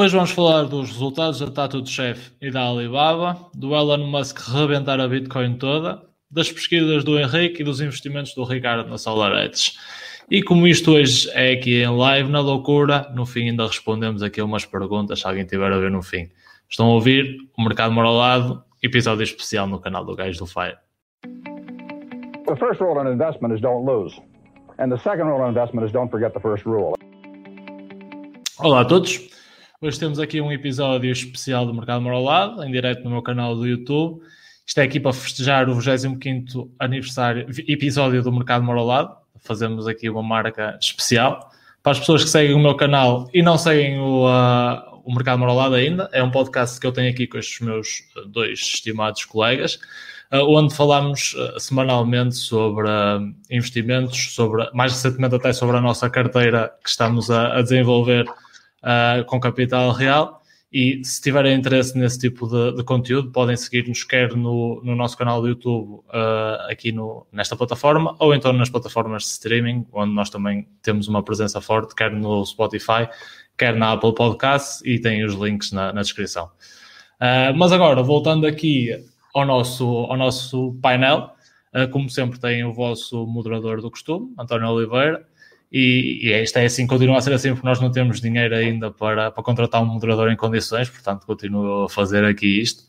Hoje vamos falar dos resultados da Tatu de Chef e da Alibaba, do Elon Musk rebentar a Bitcoin toda, das pesquisas do Henrique e dos investimentos do Ricardo na SolarEdge. E como isto hoje é aqui em live, na loucura, no fim ainda respondemos aqui umas perguntas, se alguém tiver a ver no fim. Estão a ouvir o Mercado Mora ao Lado, episódio especial no canal do Gajo do Fire. The first rule in investment is don't lose. And the second rule in investment is don't forget the first rule. Olá a todos. Hoje temos aqui um episódio especial do Mercado Mora ao Lado, em direto no meu canal do YouTube. Isto é aqui para festejar o 25º aniversário, episódio do Mercado Mora ao Lado. Fazemos aqui uma marca especial. Para as pessoas que seguem o meu canal e não seguem o, uh, o Mercado Mora ao Lado ainda, é um podcast que eu tenho aqui com estes meus dois estimados colegas. Uh, onde falamos uh, semanalmente sobre uh, investimentos, sobre, mais recentemente até sobre a nossa carteira que estamos a, a desenvolver com capital real. E se tiverem interesse nesse tipo de, de conteúdo, podem seguir-nos quer no, no, nosso canal do YouTube, aqui no, nesta plataforma, ou então nas plataformas de streaming, onde nós também temos uma presença forte, quer no Spotify, quer na Apple Podcasts, e tem os links na, na descrição. mas agora, voltando aqui ao nosso, ao nosso painel. Uh, como sempre, tem o vosso moderador do costume, António Oliveira. E, e isto é assim, continua a ser assim, porque nós não temos dinheiro ainda para, para contratar um moderador em condições, portanto, continuo a fazer aqui isto.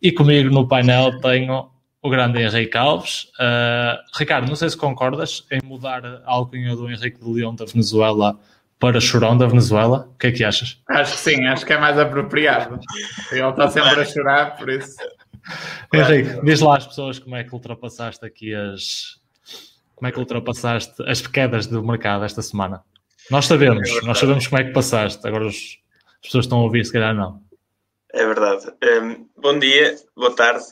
E comigo no painel tenho o grande Henrique Alves. Uh, Ricardo, não sei se concordas em mudar a alcunha do Henrique de Leão da Venezuela para Chorão da Venezuela. O que é que achas? Acho que sim, acho que é mais apropriado. Ele está sempre a chorar, por isso. Henrique, diz lá às pessoas como é que ultrapassaste aqui as. Como é que ultrapassaste as quedas do mercado esta semana? Nós sabemos, é nós sabemos como é que passaste. Agora as pessoas estão a ouvir, se calhar não. É verdade. Um, bom dia, boa tarde.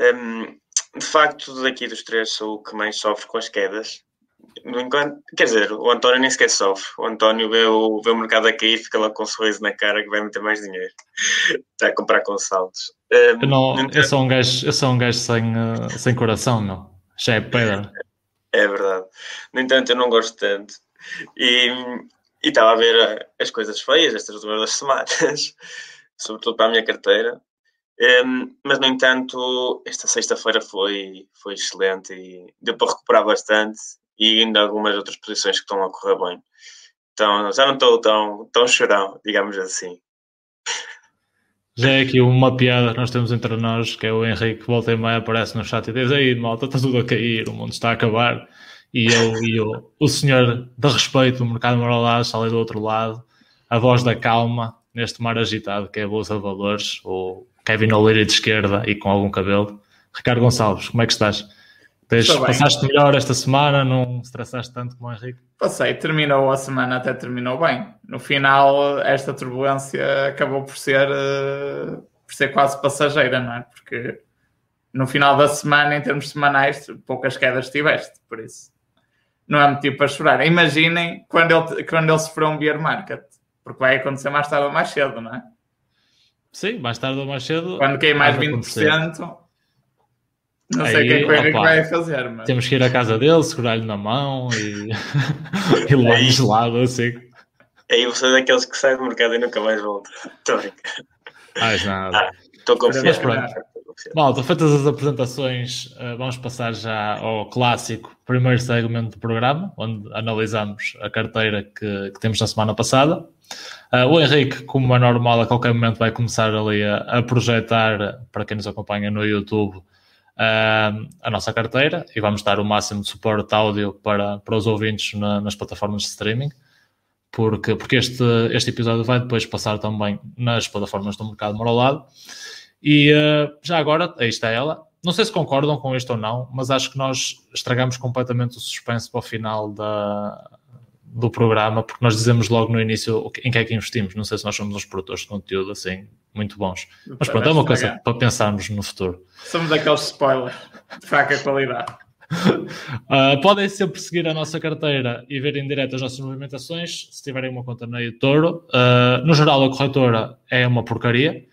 Um, de facto, daqui dos três sou o que mais sofre com as quedas. Enquanto, quer dizer, o António nem sequer sofre. O António vê o, vê o mercado a cair, fica lá com um sorriso na cara que vai meter mais dinheiro. Está a comprar com saltos. Um, não, eu, sou um gajo, eu sou um gajo sem, uh, sem coração, meu. Já é pedra. É verdade. No entanto, eu não gosto tanto. E, e estava a ver uh, as coisas feias estas duas semanas, sobretudo para a minha carteira. Um, mas, no entanto, esta sexta-feira foi, foi excelente e deu para recuperar bastante e ainda algumas outras posições que estão a correr bem. Então, já não estou tão, tão chorão, digamos assim. Já é aqui uma piada que nós temos entre nós, que é o Henrique que volta e meia aparece no chat e diz aí, malta, está tudo a cair, o mundo está a acabar. E eu e o, o senhor de respeito do mercado moral está ali do outro lado, a voz da calma, neste mar agitado, que é a Bolsa de Valores, o Kevin O'Leary de esquerda e com algum cabelo. Ricardo Gonçalves, como é que estás? Tens, passaste melhor esta semana, não estressaste tanto como o Henrique? Passei, terminou a semana, até terminou bem. No final, esta turbulência acabou por ser, uh, por ser quase passageira, não é? Porque no final da semana, em termos semanais, poucas quedas tiveste, por isso não é motivo para chorar. Imaginem quando ele, quando ele sofreu um bear market, porque vai acontecer mais tarde ou mais cedo, não é? Sim, mais tarde ou mais cedo. Quando cai mais 20%, acontecer. Não sei o que é que vai fazer, mas... Temos que ir à casa dele, segurar-lhe na mão e, e levar gelado assim. Aí você é daqueles que sai do mercado e nunca mais volta. Estou Mais nada. Estou ah, confiante. Malta, feitas as apresentações, eh, vamos passar já ao clássico primeiro segmento do programa, onde analisamos a carteira que, que temos na semana passada. Uh, o Henrique, como é normal, a qualquer momento vai começar ali a, a projetar, para quem nos acompanha no YouTube, a nossa carteira e vamos dar o máximo de suporte áudio para, para os ouvintes na, nas plataformas de streaming, porque, porque este, este episódio vai depois passar também nas plataformas do mercado morolado. E uh, já agora, aí está ela. Não sei se concordam com isto ou não, mas acho que nós estragamos completamente o suspense para o final da, do programa, porque nós dizemos logo no início em que é que investimos. Não sei se nós somos uns produtores de conteúdo assim muito bons. Mas pronto, é uma coisa para pensarmos no futuro. Somos aqueles spoilers de fraca qualidade. uh, podem sempre seguir a nossa carteira e ver em direto as nossas movimentações se tiverem uma conta na eToro. Uh, no geral, a corretora é uma porcaria,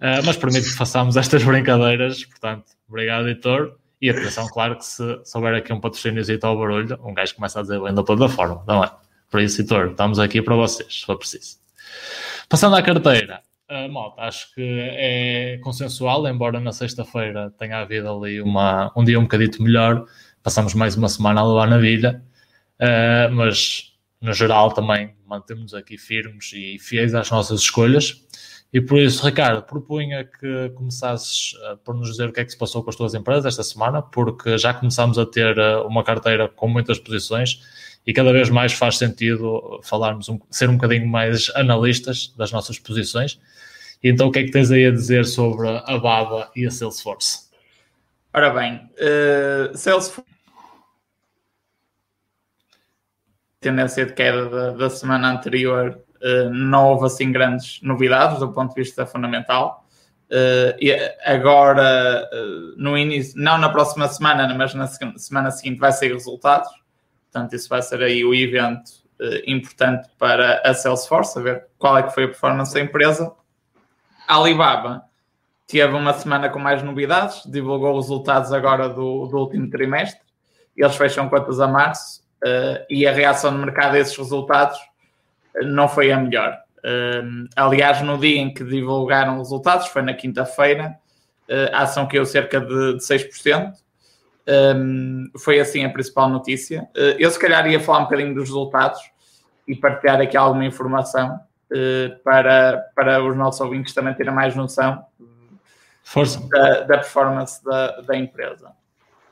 uh, mas permite que façamos estas brincadeiras. Portanto, obrigado, editor. E atenção, claro que se souber aqui um patrocínio ao barulho, um gajo começa a dizer bem da plataforma, não é? Por isso, editor, estamos aqui para vocês, se for preciso. Passando à carteira, uh, malta, acho que é consensual, embora na sexta-feira tenha havido ali uma, um dia um bocadito melhor, passamos mais uma semana a levar na vida, uh, mas no geral também mantemos aqui firmes e fiéis às nossas escolhas. E por isso, Ricardo, propunha que começasses uh, por nos dizer o que é que se passou com as tuas empresas esta semana, porque já começamos a ter uma carteira com muitas posições e cada vez mais faz sentido falarmos, um, ser um bocadinho mais analistas das nossas posições. E então, o que é que tens aí a dizer sobre a Baba e a Salesforce? Ora bem, uh, Salesforce tendência de queda da, da semana anterior uh, não houve assim grandes novidades do ponto de vista fundamental. Uh, e agora, no início, não na próxima semana, mas na semana seguinte, vai sair resultados. Portanto, isso vai ser aí o evento importante para a Salesforce, saber qual é que foi a performance da empresa. A Alibaba teve uma semana com mais novidades, divulgou os resultados agora do, do último trimestre. Eles fecham contas a março uh, e a reação do mercado a esses resultados não foi a melhor. Uh, aliás, no dia em que divulgaram os resultados, foi na quinta-feira, uh, a ação caiu cerca de, de 6%. Um, foi assim a principal notícia. Uh, eu, se calhar, ia falar um bocadinho dos resultados e partilhar aqui alguma informação uh, para, para os nossos ouvintes também terem mais noção da, da, performance da, da empresa.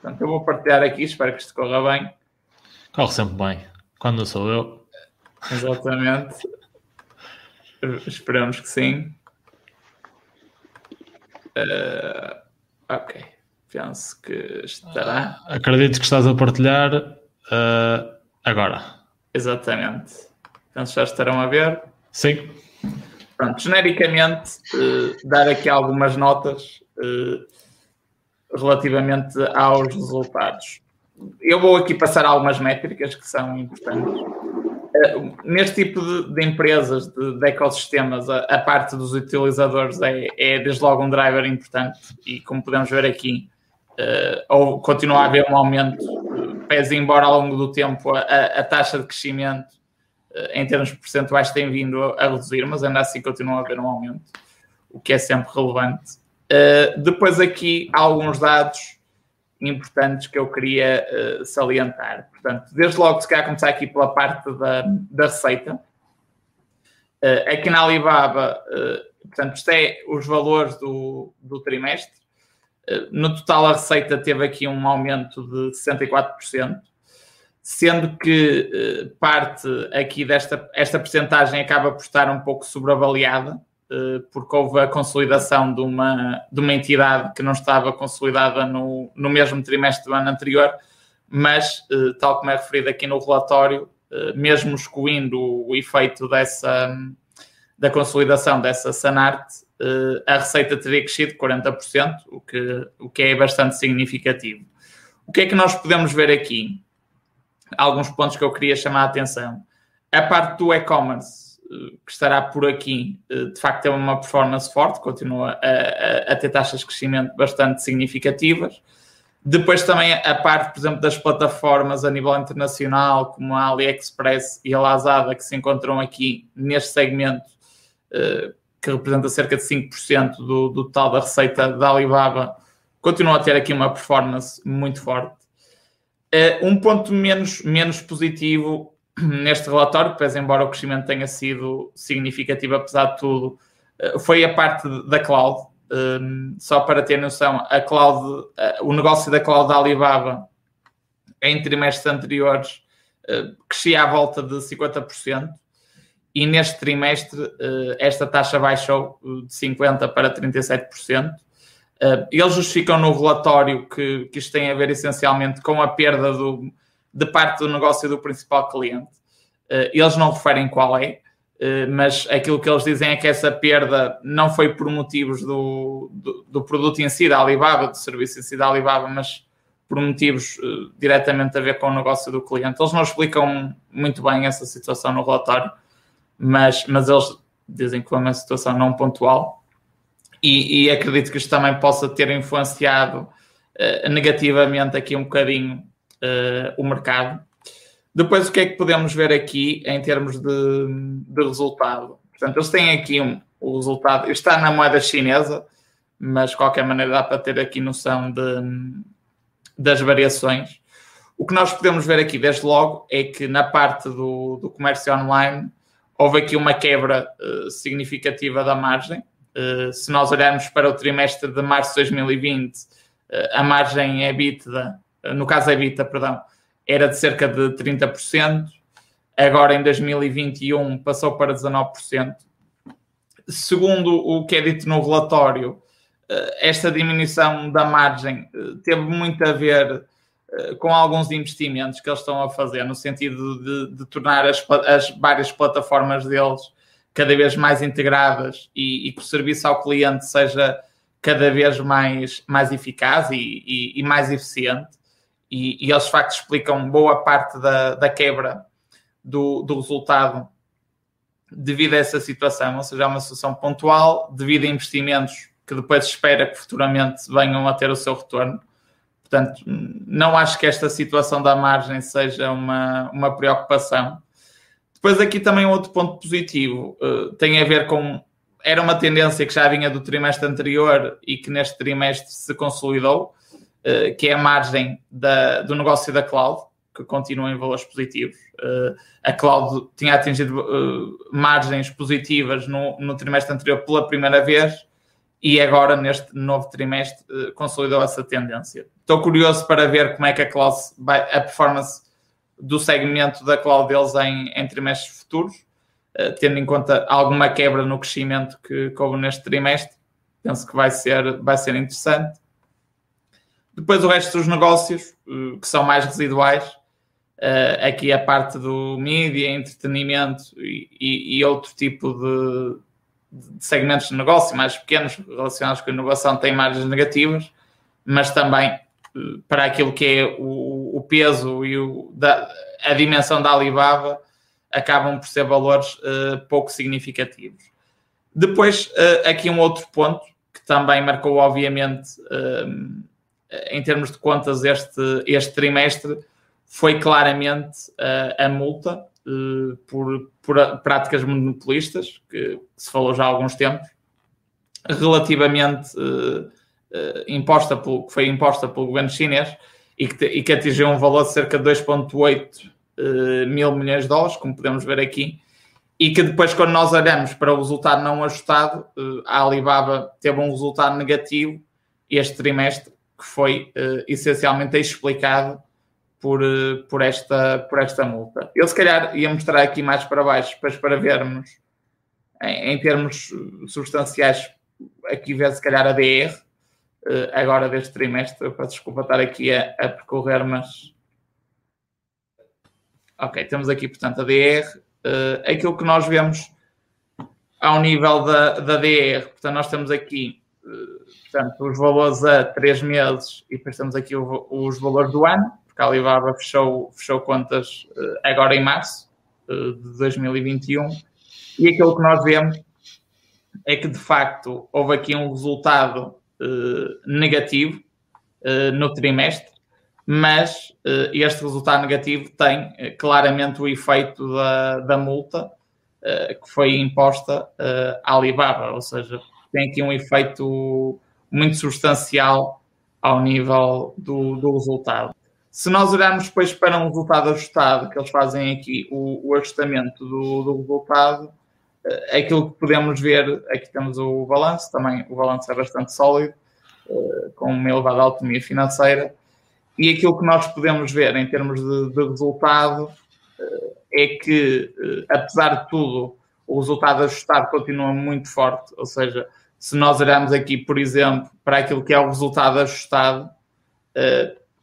Portanto, eu vou partilhar aqui, espero que isto corra bem. Corre sempre bem. Quando sou eu. Exatamente. Esperamos que sim. Uh, ok. Penso que estará. Uh, acredito que estás a partilhar uh, agora. Exatamente. Penso que já estarão a ver. Sim. Pronto, genericamente, uh, dar aqui algumas notas relativamente aos resultados eu vou aqui passar algumas métricas que são importantes. Uh, neste tipo de, de empresas, de, de ecossistemas, a, a, parte dos utilizadores é, é, desde logo um driver importante e como podemos ver aqui, uh, ou continua a haver um aumento, pese embora ao longo do tempo a, a taxa de crescimento uh, em termos percentuais tem vindo a, reduzir, mas ainda assim continua a haver um aumento, o que é sempre relevante. depois aqui há alguns dados importantes que eu queria uh, salientar. Portanto, desde logo, se calhar começar aqui pela parte da, da receita. Uh, aqui na Alibaba, uh, portanto, isto é os valores do, do trimestre. No total, a receita teve aqui um aumento de 64%, sendo que parte aqui desta esta percentagem acaba por estar um pouco sobreavaliada eh, porque houve a consolidação de uma, de uma entidade que não estava consolidada no, no mesmo trimestre do ano anterior, mas, eh, tal como é referido aqui no relatório, eh, mesmo excluindo o efeito dessa, da consolidação dessa Sanarte, a receita teria crescido 40%, o que, o que é bastante significativo. O que é que nós podemos ver aqui? Alguns pontos que eu queria chamar a atenção. A parte do e-commerce que estará por aqui, eh, de facto, é uma performance forte, continua a, a, a, ter taxas de crescimento bastante significativas. Depois também a parte, por exemplo, das plataformas a nível internacional, como a AliExpress e a Lazada, que se encontram aqui neste segmento, eh, que representa cerca de 5% do, do total da receita da Alibaba, continua a ter aqui uma performance muito forte. Eh, um ponto menos, menos positivo neste relatório, pese embora o crescimento tenha sido significativo apesar de tudo, eh, foi a parte da cloud. Um, só para ter noção, a cloud, uh, o negócio da cloud da Alibaba em trimestres anteriores uh, crescia à volta de 50% e neste trimestre uh, esta taxa baixou de 50% para 37%. eles justificam no relatório que, que isto tem a ver essencialmente com a perda do, de parte do negócio do principal cliente. Eles não referem qual é, mas aquilo que eles dizem é que essa perda não foi por motivos do, do, do, produto em si da Alibaba, do serviço em si da Alibaba, mas por motivos diretamente a ver com o negócio do cliente. Eles não explicam muito bem essa situação no relatório, mas, mas eles dizem que foi uma situação não pontual e, e acredito que isto também possa ter influenciado negativamente aqui um bocadinho uh, o mercado. Depois, o que é que podemos ver aqui em termos de, de resultado? Portanto, eles têm aqui um, o resultado, está na moeda chinesa, mas de qualquer maneira dá para ter aqui noção de, das variações. O que nós podemos ver aqui, desde logo, é que na parte do, do comércio online houve aqui uma quebra uh, significativa da margem. Uh, se nós olharmos para o trimestre de março de 2020, uh, a margem EBITDA, no caso EBITDA, perdão, era de cerca de 30%, agora em 2021 passou para 19%. Segundo o que é dito no relatório, esta diminuição da margem teve muito a ver eh, com alguns investimentos que eles estão a fazer, no sentido de, de tornar as, as, várias plataformas deles cada vez mais integradas e, e, que o serviço ao cliente seja cada vez mais, mais eficaz e, e, e mais eficiente. E, eles, de facto, explicam boa parte da, da quebra do, do resultado devido a essa situação, ou seja, é uma situação pontual, devido a investimentos que depois espera que futuramente venham a ter o seu retorno. Portanto, não acho que esta situação da margem seja uma, uma preocupação. Depois, aqui também outro ponto positivo uh, tem a ver com. Era uma tendência que já vinha do trimestre anterior e que neste trimestre se consolidou, uh, que é a margem da, do negócio da cloud, que continua em valores positivos. Uh, a cloud tinha atingido margens positivas no, no trimestre anterior pela primeira vez e agora, neste novo trimestre, eh, consolidou essa tendência. Estou curioso para ver como é que a, cloud vai, a performance do segmento da cloud deles em, em trimestres futuros, uh, tendo em conta alguma quebra no crescimento que, houve neste trimestre. Penso que vai ser, vai ser interessante. Depois o resto dos negócios, uh, que são mais residuais, aqui a parte do mídia, entretenimento e, e, e outro tipo de segmentos de negócio mais pequenos relacionados com a inovação têm margens negativas, mas também eh, para aquilo que é o, o peso e o, da, a dimensão da Alibaba acabam por ser valores uh, pouco significativos. Depois, uh, aqui um outro ponto que também marcou, obviamente, uh, em termos de contas, este, este trimestre, foi claramente a multa por, por, práticas monopolistas, que, se falou já há alguns tempos, relativamente uh, uh, imposta pelo, que foi imposta pelo governo chinês e que, e que atingiu um valor de cerca de 2,8 mil milhões de dólares, como podemos ver aqui, e que depois, quando nós olhamos para o resultado não ajustado, a Alibaba teve um resultado negativo este trimestre, que foi essencialmente explicado por, eh, por, esta, por esta multa. Eu, se calhar, ia mostrar aqui mais para baixo, depois para vermos em, em termos substanciais, aqui ver se calhar a DR, eh, agora deste trimestre. Eu peço desculpa estar aqui a, a percorrer, mas. Ok, temos aqui, portanto, a DR. Uh, aquilo que nós vemos ao nível da, da DR, portanto, nós temos aqui portanto, os valores a três meses e depois temos aqui o, os valores do ano porque a Alibaba fechou, fechou contas uh, agora em março uh, de 2021 e aquilo que nós vemos é que de facto houve aqui um resultado uh, negativo no trimestre, mas este resultado negativo tem claramente o efeito da, da multa que foi imposta à Alibaba, ou seja, tem aqui um efeito muito substancial ao nível do, do resultado. Se nós olharmos depois para um resultado ajustado, que eles fazem aqui o, o ajustamento do, do resultado, é aquilo que podemos ver, aqui temos o balanço, também o balanço é bastante sólido, eh, com uma elevada autonomia financeira, e aquilo que nós podemos ver em termos de, de resultado eh, é que, apesar de tudo, o resultado ajustado continua muito forte, ou seja, se nós olharmos aqui, por exemplo, para aquilo que é o resultado ajustado,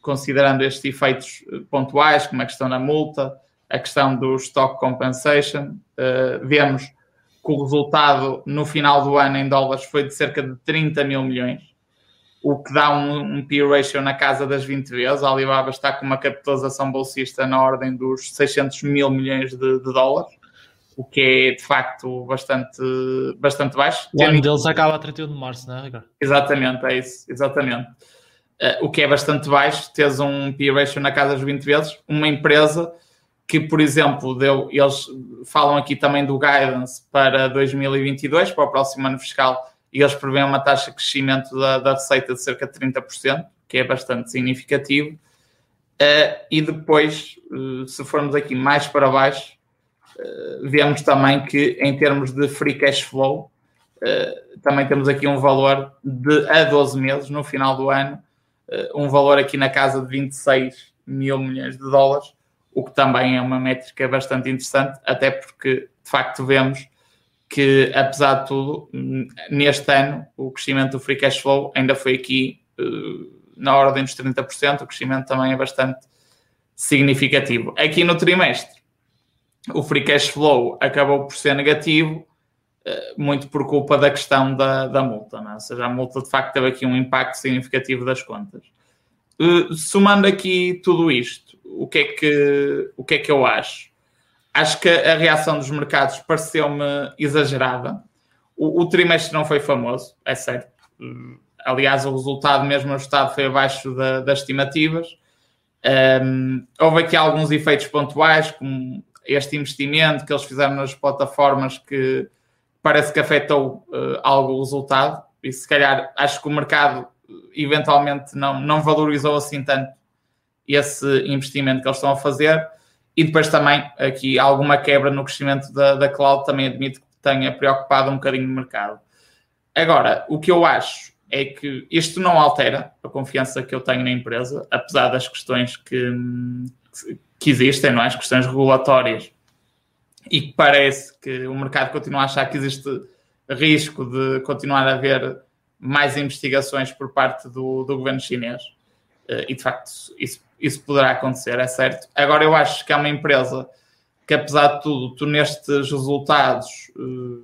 considerando estes efeitos eh, pontuais, como a questão da multa, a questão do stock compensation, uh, vemos que o resultado no final do ano em dólares foi de cerca de 30 mil milhões, o que dá um, um P ratio na casa das 20 vezes. A Alibaba está com uma capitalização bolsista na ordem dos 600 mil milhões de, de dólares, o que é de facto bastante, bastante baixo. O ano deles acaba a 31 de março, não é, Ricardo? Exatamente, é isso, exatamente. Uh, o que é bastante baixo, tens um P ratio na casa dos 20 vezes, uma empresa que, por exemplo, deu, eles falam aqui também do guidance para 2022, para o próximo ano fiscal, e eles prevêem uma taxa de crescimento da, da receita de cerca de 30%, que é bastante significativo. Uh, e depois, uh, se formos aqui mais para baixo, uh, vemos também que em termos de free cash flow, também temos aqui um valor de a 12 meses, no final do ano, um valor aqui na casa de 26 mil milhões de dólares, o que também é uma métrica bastante interessante, até porque de facto vemos que, apesar de tudo, neste ano o crescimento do free cash flow ainda foi aqui uh, na ordem dos 30%, o crescimento também é bastante significativo. Aqui no trimestre, o free cash flow acabou por ser negativo, muito por culpa da questão da, da multa, é? ou seja, a multa de facto teve aqui um impacto significativo das contas. Uh, somando aqui tudo isto, o que é que, o que, é que eu acho? Acho que a reação dos mercados pareceu-me exagerada. O, o, trimestre não foi famoso, é certo. Aliás, o resultado mesmo ajustado foi abaixo da, das estimativas. Um, houve aqui alguns efeitos pontuais, como este investimento que eles fizeram nas plataformas que parece que afetou uh, algo o resultado. E se calhar acho que o mercado eventualmente não, não valorizou assim tanto esse investimento que eles estão a fazer. E depois também aqui alguma quebra no crescimento da, da cloud também admito que tenha preocupado um bocadinho o mercado. Agora, o que eu acho é que isto não altera a confiança que eu tenho na empresa, apesar das questões que, que existem, não é? as questões regulatórias, e que parece que o mercado continua a achar que existe risco de continuar a haver mais investigações por parte do, do governo chinês. Eh, e de facto isso isso poderá acontecer, é certo. Agora, eu acho que é uma empresa que, apesar de tudo, tu nestes resultados, uh,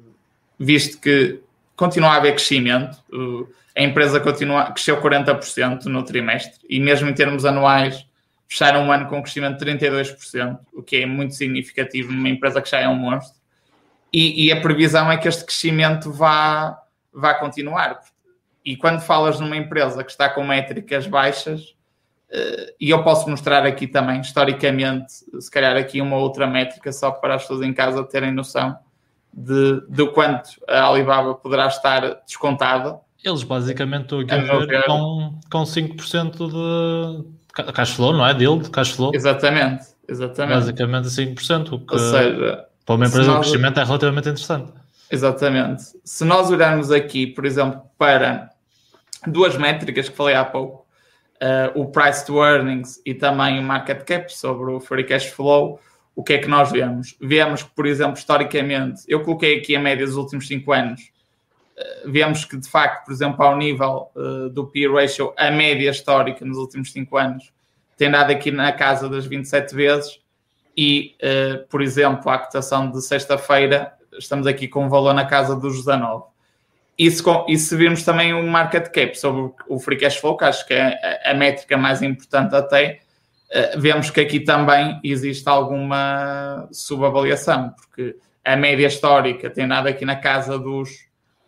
visto que continua a haver crescimento, uh, a empresa continua, cresceu 40% no trimestre e, mesmo em termos anuais, fecharam um ano com um crescimento de 32%, o que é muito significativo numa empresa que já é um monstro. E, e a previsão é que este crescimento vá, vá continuar. E quando falas numa empresa que está com métricas baixas, e eu posso mostrar aqui também, historicamente, se calhar aqui uma outra métrica, só para as pessoas em casa terem noção de, de quanto a Alibaba poderá estar descontada. Eles basicamente estão aqui a ver com, com 5% de cash flow, não é? Deal, de cash flow. Exatamente, exatamente. Basicamente 5%, o que Ou seja, para uma empresa o crescimento é relativamente interessante. Exatamente. Se nós olharmos aqui, por exemplo, para duas métricas que falei há pouco, uh, o price to earnings e também o market cap sobre o free cash flow, o que é que nós vemos? Vemos que, por exemplo, historicamente, eu coloquei aqui a média dos últimos 5 anos, vemos que, de facto, por exemplo, ao nível uh, do P ratio, a média histórica nos últimos 5 anos tem dado aqui na casa das 27 vezes e, por exemplo, a cotação de sexta-feira, estamos aqui com um valor na casa dos 19. E se, e se virmos também o market cap sobre o free cash flow, que acho que é a, métrica mais importante até, vemos que aqui também existe alguma subavaliação, porque a média histórica tem dado aqui na casa dos,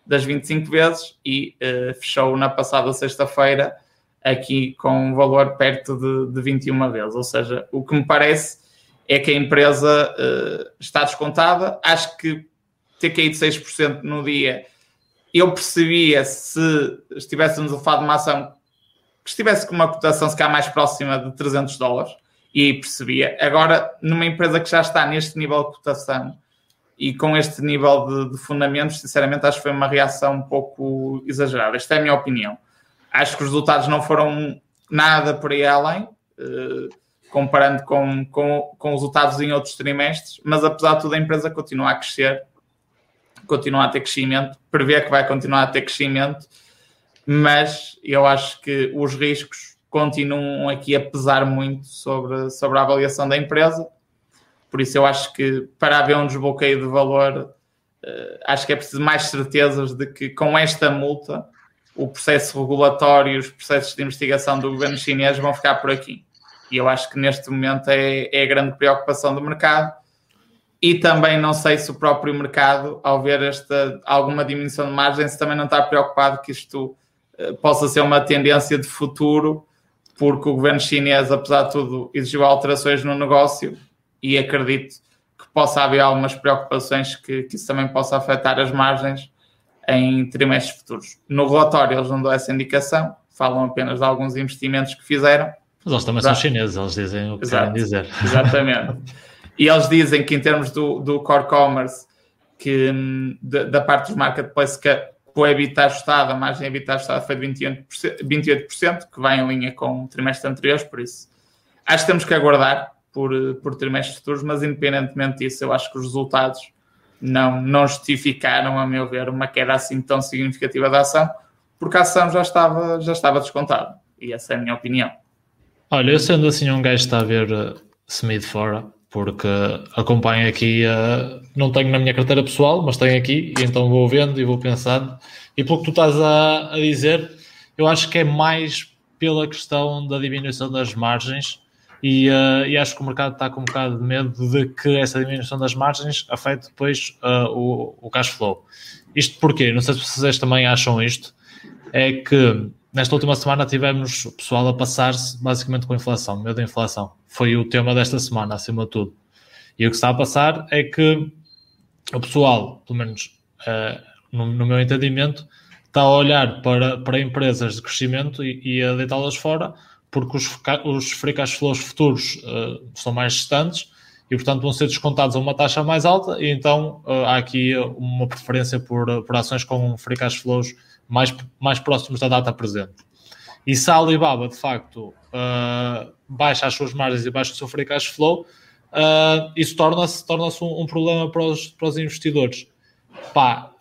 das 25 vezes e uh, fechou na passada sexta-feira aqui com um valor perto de, de 21 vezes. Ou seja, o que me parece é que a empresa uh, está descontada. Acho que ter caído 6% no dia eu percebia se estivéssemos a falar de uma ação que estivesse com uma cotação se calhar mais próxima de 300 dólares, e percebia. Agora, numa empresa que já está neste nível de cotação e com este nível de, de fundamentos, sinceramente acho que foi uma reação um pouco exagerada. Esta é a minha opinião. Acho que os resultados não foram nada por aí além, eh, comparando com, com, com os resultados em outros trimestres, mas apesar de tudo a empresa continua a crescer continua a ter crescimento, prevê que vai continuar a ter crescimento, mas eu acho que os riscos continuam aqui a pesar muito sobre, sobre a avaliação da empresa. Por isso, eu acho que para haver um desbloqueio de valor, uh, acho que é preciso mais certezas de que com esta multa, o processo regulatório, os processos de investigação do governo chinês vão ficar por aqui. E eu acho que neste momento é, é a grande preocupação do mercado e também não sei se o próprio mercado, ao ver esta alguma diminuição de margem, se também não está preocupado que isto uh, possa ser uma tendência de futuro, porque o governo chinês, apesar de tudo, exigiu alterações no negócio e acredito que possa haver algumas preocupações que, que isso também possa afetar as margens em trimestres futuros. No relatório eles não dão essa indicação, falam apenas de alguns investimentos que fizeram. Mas eles também Exato. são chineses, eles dizem o que Exato. querem dizer. Exatamente. e eles dizem que em termos do, do core commerce, que hum, da, da parte dos marketplaces, que o EBITDA ajustado, a margem EBITDA ajustada foi de 28%, 28%, que vai em linha com o trimestre anterior, por isso acho que temos que aguardar por, por trimestres futuros, mas independentemente disso, eu acho que os resultados não, não justificaram, a meu ver, uma queda assim tão significativa da ação, porque a ação já estava, já estava descontada. E essa é a minha opinião. Olha, eu sendo assim um gajo está a ver uh, Smith fora, porque acompanho aqui, uh, não tenho na minha carteira pessoal, mas tenho aqui, e então vou vendo e vou pensando. E pelo que tu estás a, a dizer, eu acho que é mais pela questão da diminuição das margens e, uh, e, acho que o mercado está com um bocado de medo de que essa diminuição das margens afete depois uh, o, o cash flow. Isto porquê? Não sei se vocês também acham isto. É que nesta última semana tivemos o pessoal a passar-se basicamente com a inflação, medo da inflação. Foi o tema desta semana, acima de tudo. E o que está a passar é que o pessoal, pelo menos uh, no, no, meu entendimento, está a olhar para, para empresas de crescimento e, e a deitá-las fora porque os, os free cash flows futuros uh, são mais distantes e, portanto, vão ser descontados a uma taxa mais alta e então uh, há aqui uma preferência por, por ações com free cash flows mais, mais próximos da data presente. E se a Alibaba, de facto, uh, baixa as suas margens e baixa o seu free cash flow, isso torna-se torna um, um, problema para os, para os investidores. Pá,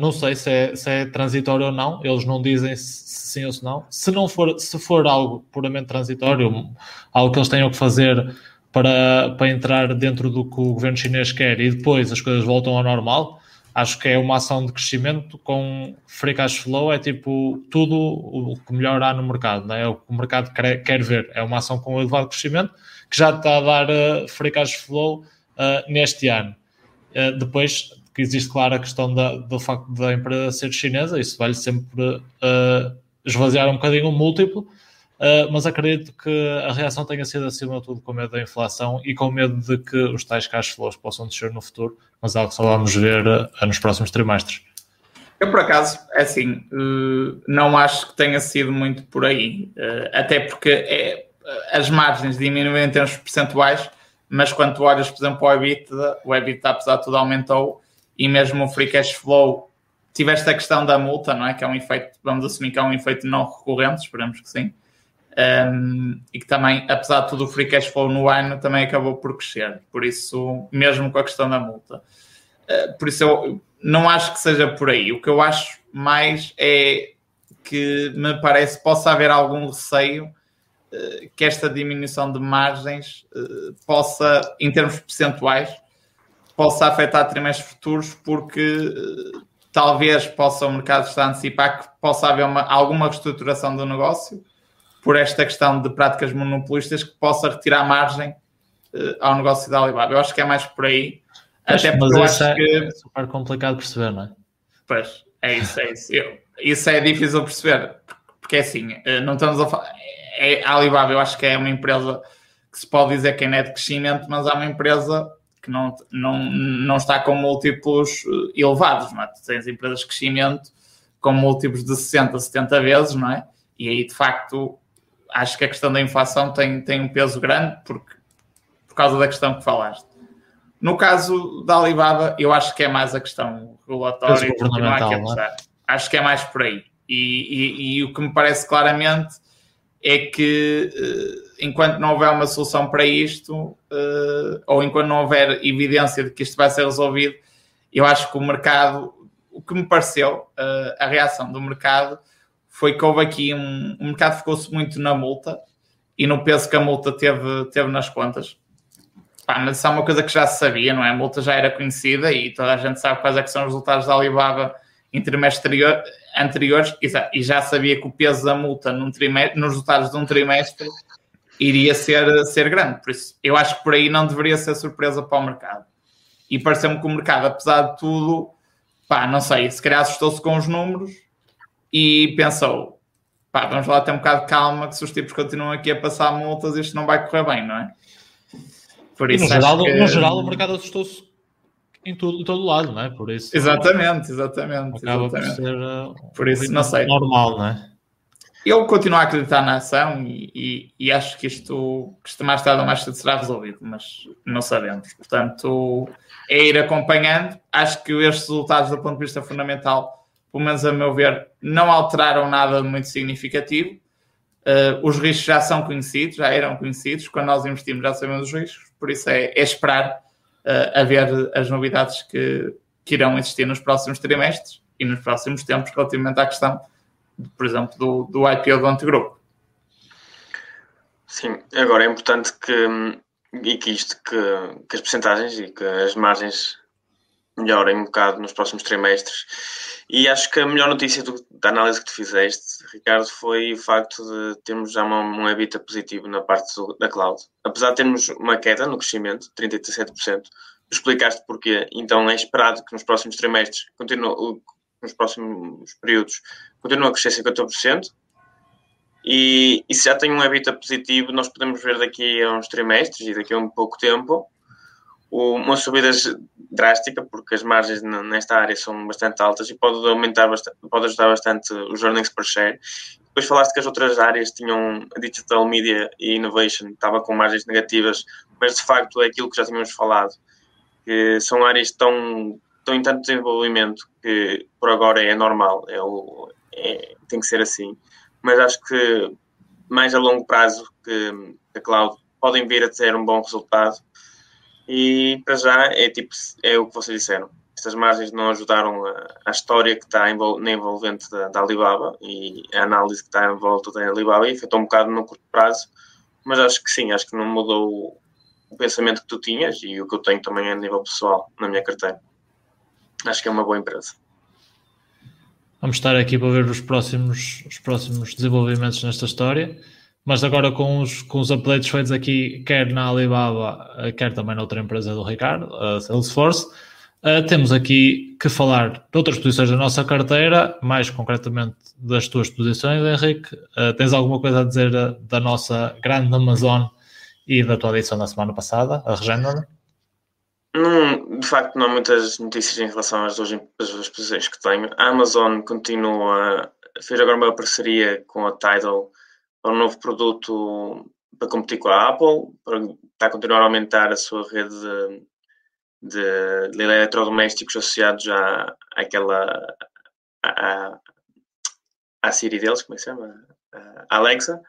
não sei se é, se é transitório ou não, eles não dizem se sim ou se não. Se não for, se for algo puramente transitório, algo que eles tenham que fazer para, para entrar dentro do que o governo chinês quer e depois as coisas voltam ao normal, acho que é uma ação de crescimento com free cash flow, é tipo tudo o que melhor há no mercado, não é? é o que o mercado quer, quer ver. É uma ação com elevado crescimento que já está a dar uh, free cash flow uh, neste ano. Uh, depois que existe, claro, a questão da, do facto da empresa ser chinesa, isso vale sempre uh, esvaziar um bocadinho o múltiplo, uh, mas acredito que a reação tenha sido acima de tudo com medo da inflação e com medo de que os tais cash flows possam descer no futuro, mas é algo que só vamos ver uh, nos próximos trimestres. Eu, por acaso, é assim, não acho que tenha sido muito por aí, até porque é, as margens diminuem em termos percentuais, mas quando olhas, por exemplo, o EBITDA, o EBITDA, apesar de tudo, aumentou e mesmo o free cash flow tiveste a questão da multa, não é? Que é um efeito, vamos assumir que é um efeito não recorrente, esperamos que sim. Um, e que também, apesar de tudo, o free cash flow no ano também acabou por crescer. Por isso, mesmo com a questão da multa. Uh, por isso, eu não acho que seja por aí. O que eu acho mais é que me parece possa haver algum receio uh, que esta diminuição de margens uh, possa, em termos percentuais, possa afetar trimestres futuros, porque talvez possa o mercado estar a antecipar que possa haver uma, alguma reestruturação do negócio por esta questão de práticas monopolistas que possa retirar margem uh, ao negócio da Alibaba. Eu acho que é mais por aí. Até porque eu acho é, que. É super complicado perceber, não é? Pois, é isso, é isso. Eu, isso é difícil perceber, porque é assim, eh, não estamos a falar. É, a Alibaba, eu acho que é uma empresa que se pode dizer que é net crescimento, mas é uma empresa que não, não, não está com múltiplos eh, elevados, não é? Tu tens empresas de crescimento com múltiplos de 60, 70 vezes, não é? E aí, de facto, acho que a questão da inflação tem, tem um peso grande porque, por causa da questão que falaste. No caso da Alibaba, eu acho que é mais a questão regulatória que não há que É? Acho que é mais por aí. E, e, e, o que me parece claramente é que eh, enquanto não houver uma solução para isto, ou enquanto não houver evidência de que isto vai ser resolvido, eu acho que o mercado, o que me pareceu, uh, a reação do mercado foi que houve aqui um. O mercado ficou-se muito na multa e no peso que a multa teve, teve nas contas. Pá, mas isso é uma coisa que já se sabia, não é? A multa já era conhecida e toda a gente sabe quais é são os resultados da Alibaba em trimestre anteriores e já sabia que o peso da multa num trimestre, nos resultados de um trimestre iria ser, ser grande. Por isso, eu acho que por aí não deveria ser surpresa para o mercado. E pareceu-me que o mercado, apesar de tudo, pá, não sei, se calhar assustou-se com os números e pensou, pá, vamos lá ter um bocado de calma, que se os tipos continuam aqui a passar multas, isto não vai correr bem, não é? Por isso, no, geral, que... no geral, o mercado assustou-se em, tudo, em todo lado, não é? Por isso. Exatamente, exatamente. Acaba exatamente. por ser uh, por isso, não sei. normal, não é? Eu continuo a acreditar na ação e, e, e acho que isto, que isto mais tarde ou mais cedo será resolvido, mas não sabemos. Portanto, é ir acompanhando. Acho que estes resultados, do ponto de vista fundamental, pelo menos a meu ver, não alteraram nada muito significativo. Uh, os riscos já são conhecidos, já eram conhecidos. Quando nós investimos, já sabemos os riscos, por isso é, é esperar uh, a ver as novidades que, que irão existir nos próximos trimestres e nos próximos tempos relativamente à questão por exemplo, do, do IPO do Antigrupo. Sim, agora é importante que, e que isto, que, que as percentagens e que as margens melhorem um bocado nos próximos trimestres. E acho que a melhor notícia do, da análise que tu fizeste, Ricardo, foi o facto de termos já uma, um EBITDA positivo na parte do, da cloud. Apesar de termos uma queda no crescimento, 37%, explicaste porquê. Então é esperado que nos próximos trimestres, continue, nos próximos períodos, continua a crescer 50%. E, e se já tem um EBITDA positivo, nós podemos ver daqui a uns trimestres e daqui a um pouco tempo uma subida drástica, porque as margens nesta área são bastante altas e pode aumentar bastante, pode ajudar bastante os earnings per share. Depois falaste que as outras áreas tinham a Digital Media e Innovation, estava com margens negativas, mas de facto é aquilo que já tínhamos falado, que são áreas tão estão em tanto desenvolvimento que por agora é normal, é o, é, tem que ser assim. Mas acho que mais a longo prazo que a cloud podem vir a ter um bom resultado. E para já é tipo é o que vocês disseram. Estas margens não ajudaram a, a história que está envol, na envolvente da, da, Alibaba e a análise que está em volta da Alibaba e afetou um bocado no curto prazo, mas acho que sim, acho que não mudou o pensamento que tu tinhas e o que eu tenho também a nível pessoal na minha carteira acho que é uma boa empresa. Vamos estar aqui para ver os próximos, os próximos desenvolvimentos nesta história. Mas agora com os, com os updates feitos aqui, quer na Alibaba, eh, quer também noutra empresa do Ricardo, a Salesforce, uh, temos aqui que falar de outras posições da nossa carteira, mais concretamente das tuas posições, Henrique. Uh, tens alguma coisa a dizer da, da nossa grande Amazon e da tua edição da semana passada, a Regeneron? De facto, não há muitas notícias em relação às duas, às posições que tenho. A Amazon continua, fez agora uma parceria com a Tidal para um novo produto para competir com a Apple, para, está a continuar a aumentar a sua rede de, de, de eletrodomésticos associados à, àquela à, à Siri deles, como é que se chama? A Alexa,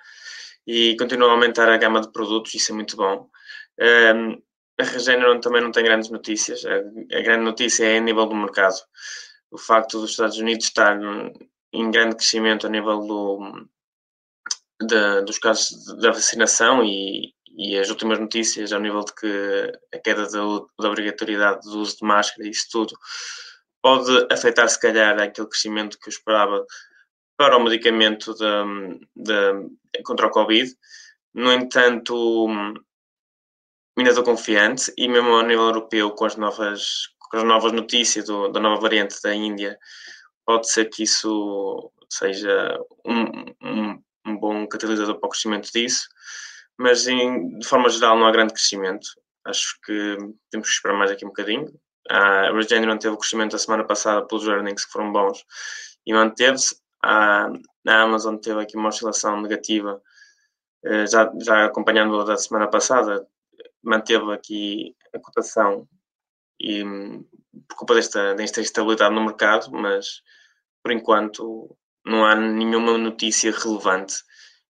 e continua a aumentar a gama de produtos, isso é muito bom. Um, a Regeneron também não tem grandes notícias. A, a, grande notícia é a nível do mercado. O facto dos Estados Unidos estar em grande crescimento a nível do, de, dos casos da vacinação e, e, as últimas notícias ao nível de que a queda da, da obrigatoriedade do uso de máscara e isso tudo pode afetar se calhar aquele crescimento que eu esperava para o medicamento de, de, contra o Covid. No entanto, ainda estou confiante e mesmo ao nível europeu com as novas, com as novas notícias do, da nova variante da Índia, pode ser que isso seja um, um, um bom catalisador para o crescimento disso, mas em, de forma geral não há grande crescimento. Acho que temos que esperar mais aqui um bocadinho. A Regeneron teve o crescimento da semana passada pelos earnings que foram bons e manteve-se. A, a Amazon teve aqui uma oscilação negativa, eh, já, já acompanhando a da semana passada, manteve aqui a cotação e por culpa desta, desta instabilidade no mercado, mas por enquanto não há nenhuma notícia relevante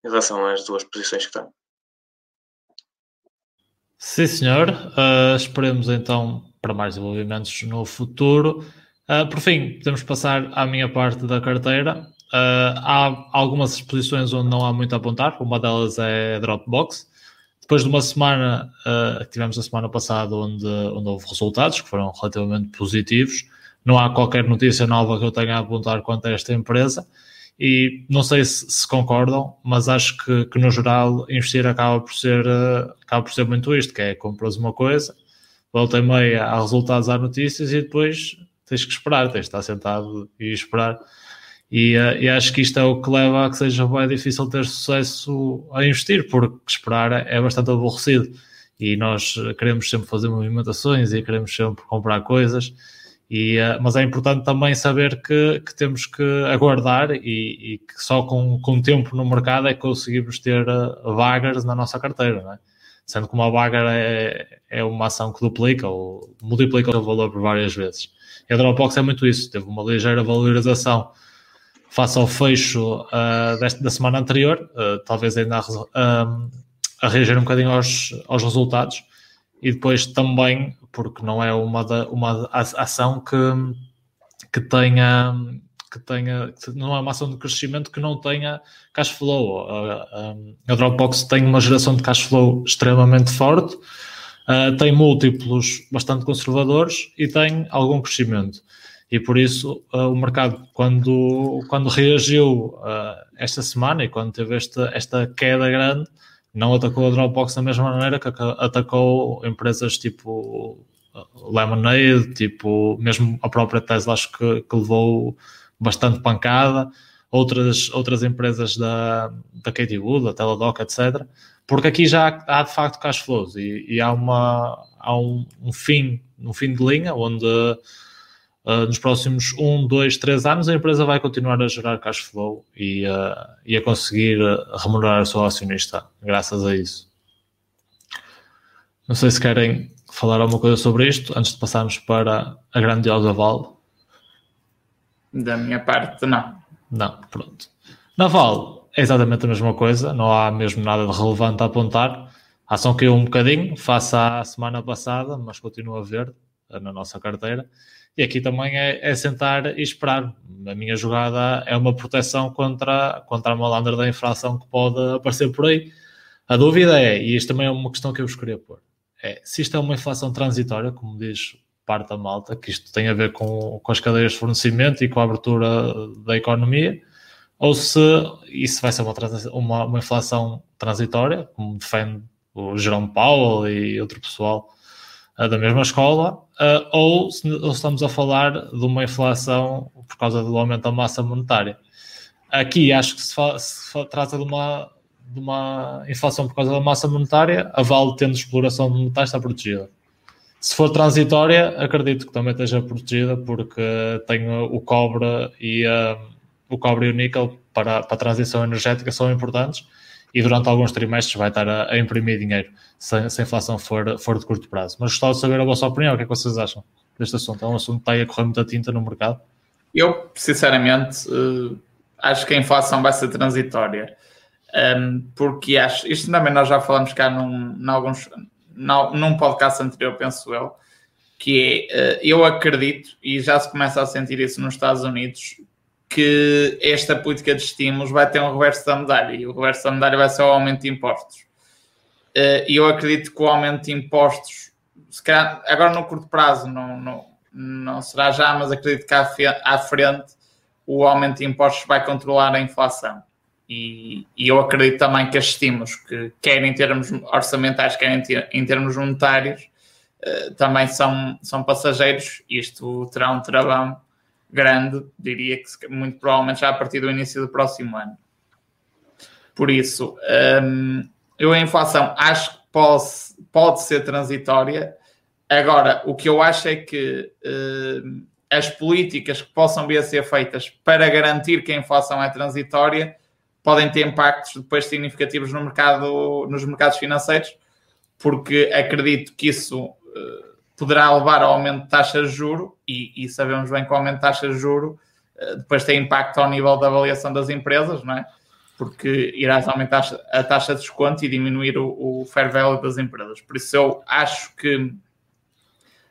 em relação às duas posições que estão. Sim, senhor. Uh, esperemos então para mais desenvolvimentos no futuro. Uh, por fim, podemos passar à minha parte da carteira. Uh, há algumas posições onde não há muito a apontar. Uma delas é Dropbox depois de uma semana uh, que tivemos a semana passada onde, onde houve resultados que foram relativamente positivos, não há qualquer notícia nova que eu tenha a apontar quanto a esta empresa e não sei se, se concordam, mas acho que, que, no geral investir acaba por ser uh, acaba por ser muito isto, que é compras uma coisa, volta e meia há resultados, há notícias e depois tens que esperar, tens de estar sentado e esperar e, uh, e, acho que isto é o que leva a que seja bem difícil ter sucesso a investir, porque esperar é bastante aborrecido. e nós queremos sempre fazer movimentações e queremos sempre comprar coisas. E, uh, mas é importante também saber que, que temos que aguardar e, e, que só com, com tempo no mercado é que conseguimos ter vagas na nossa carteira, é? Sendo que uma vaga é, é uma ação que duplica ou multiplica o valor por várias vezes. E a Dropbox é muito isso, teve uma ligeira valorização face ao fecho uh, desta, da semana anterior, talvez ainda a, a reagir um bocadinho aos, aos resultados e depois também porque não é uma, da, uma ação que, que tenha que tenha, não é uma ação de crescimento que não tenha cash flow. A, Dropbox tem uma geração de cash flow extremamente forte, uh, tem múltiplos bastante conservadores e tem algum crescimento. E por isso uh, o mercado, quando, quando reagiu uh, esta semana e quando teve esta, esta queda grande, não atacou a Dropbox da mesma maneira que atacou empresas tipo uh, Lemonade, tipo, mesmo a própria Tesla acho que, que levou bastante pancada, outras, outras empresas da, da Katie Wood, da Teladoc, etc. Porque aqui já há de facto cash flows e, e há, uma, há um, um, fim, um fim de linha onde uh, nos próximos 1, 2, 3 anos a empresa vai continuar a gerar cash flow e, uh, e a conseguir uh, remunerar o seu acionista graças a isso. Não sei se querem falar alguma coisa sobre isto antes de passarmos para a grandiosa Vale. Da minha parte, não. Não, pronto. Na Vale é exatamente a mesma coisa, não há mesmo nada de relevante a apontar. A ação caiu um bocadinho face à semana passada, mas continua verde na nossa carteira. E aqui também é, é, sentar e esperar. A minha jogada é uma proteção contra, contra a malandra da inflação que pode aparecer por aí. A dúvida é, e isto também é uma questão que eu vos queria pôr, é se isto é uma inflação transitória, como diz parte da malta, que isto tem a ver com, com as cadeias de fornecimento e com a abertura da economia, ou se isso vai ser uma, uma, uma inflação transitória, como defende o Jerome Powell e outro pessoal da mesma escola, ou, se, estamos a falar de uma inflação por causa do aumento da massa monetária. Aqui acho que se, se trata de uma, de uma inflação por causa da massa monetária, a Vale tendo exploração de metais está protegida. Se for transitória, acredito que também esteja protegida porque tem o cobre e uh, o cobre e o níquel para, para a transição energética são importantes e durante alguns trimestres vai estar a, a imprimir dinheiro se, se, a inflação for, for de curto prazo. Mas gostava de saber a vossa opinião, o que é que vocês acham deste assunto? É um assunto que está aí a correr muita tinta no mercado? Eu, sinceramente, uh, acho que a inflação vai ser transitória. Porque acho, isto também nós já falamos cá num, num, alguns, num, podcast anterior, penso eu, que é, uh, eu acredito, e já se começa a sentir isso nos Estados Unidos, que esta política de estímulos vai ter um reverso da medalha e o reverso da medalha vai ser o aumento de impostos. Eh, e eu acredito que o aumento de impostos, calhar, agora no curto prazo não, não, não será já, mas acredito que à frente o aumento de impostos vai controlar a inflação. E, e eu acredito também que estímulos, que quer em termos orçamentais, quer em, termos monetários, eh, também são, são passageiros. Isto terá um travão grande, diria que muito provavelmente já a partir do início do próximo ano. Por isso, hum, eu a inflação acho que pode, pode ser transitória. Agora, o que eu acho é que hum, as políticas que possam vir a ser feitas para garantir que a inflação é transitória podem ter impactos depois significativos no mercado, nos mercados financeiros, porque acredito que isso poderá levar ao aumento de taxas de juro e, e, sabemos bem que o aumento de taxas de juro uh, depois tem impacto ao nível da avaliação das empresas, não é? Porque irás aumentar a taxa de desconto e diminuir o, o fair value das empresas. Por isso eu acho que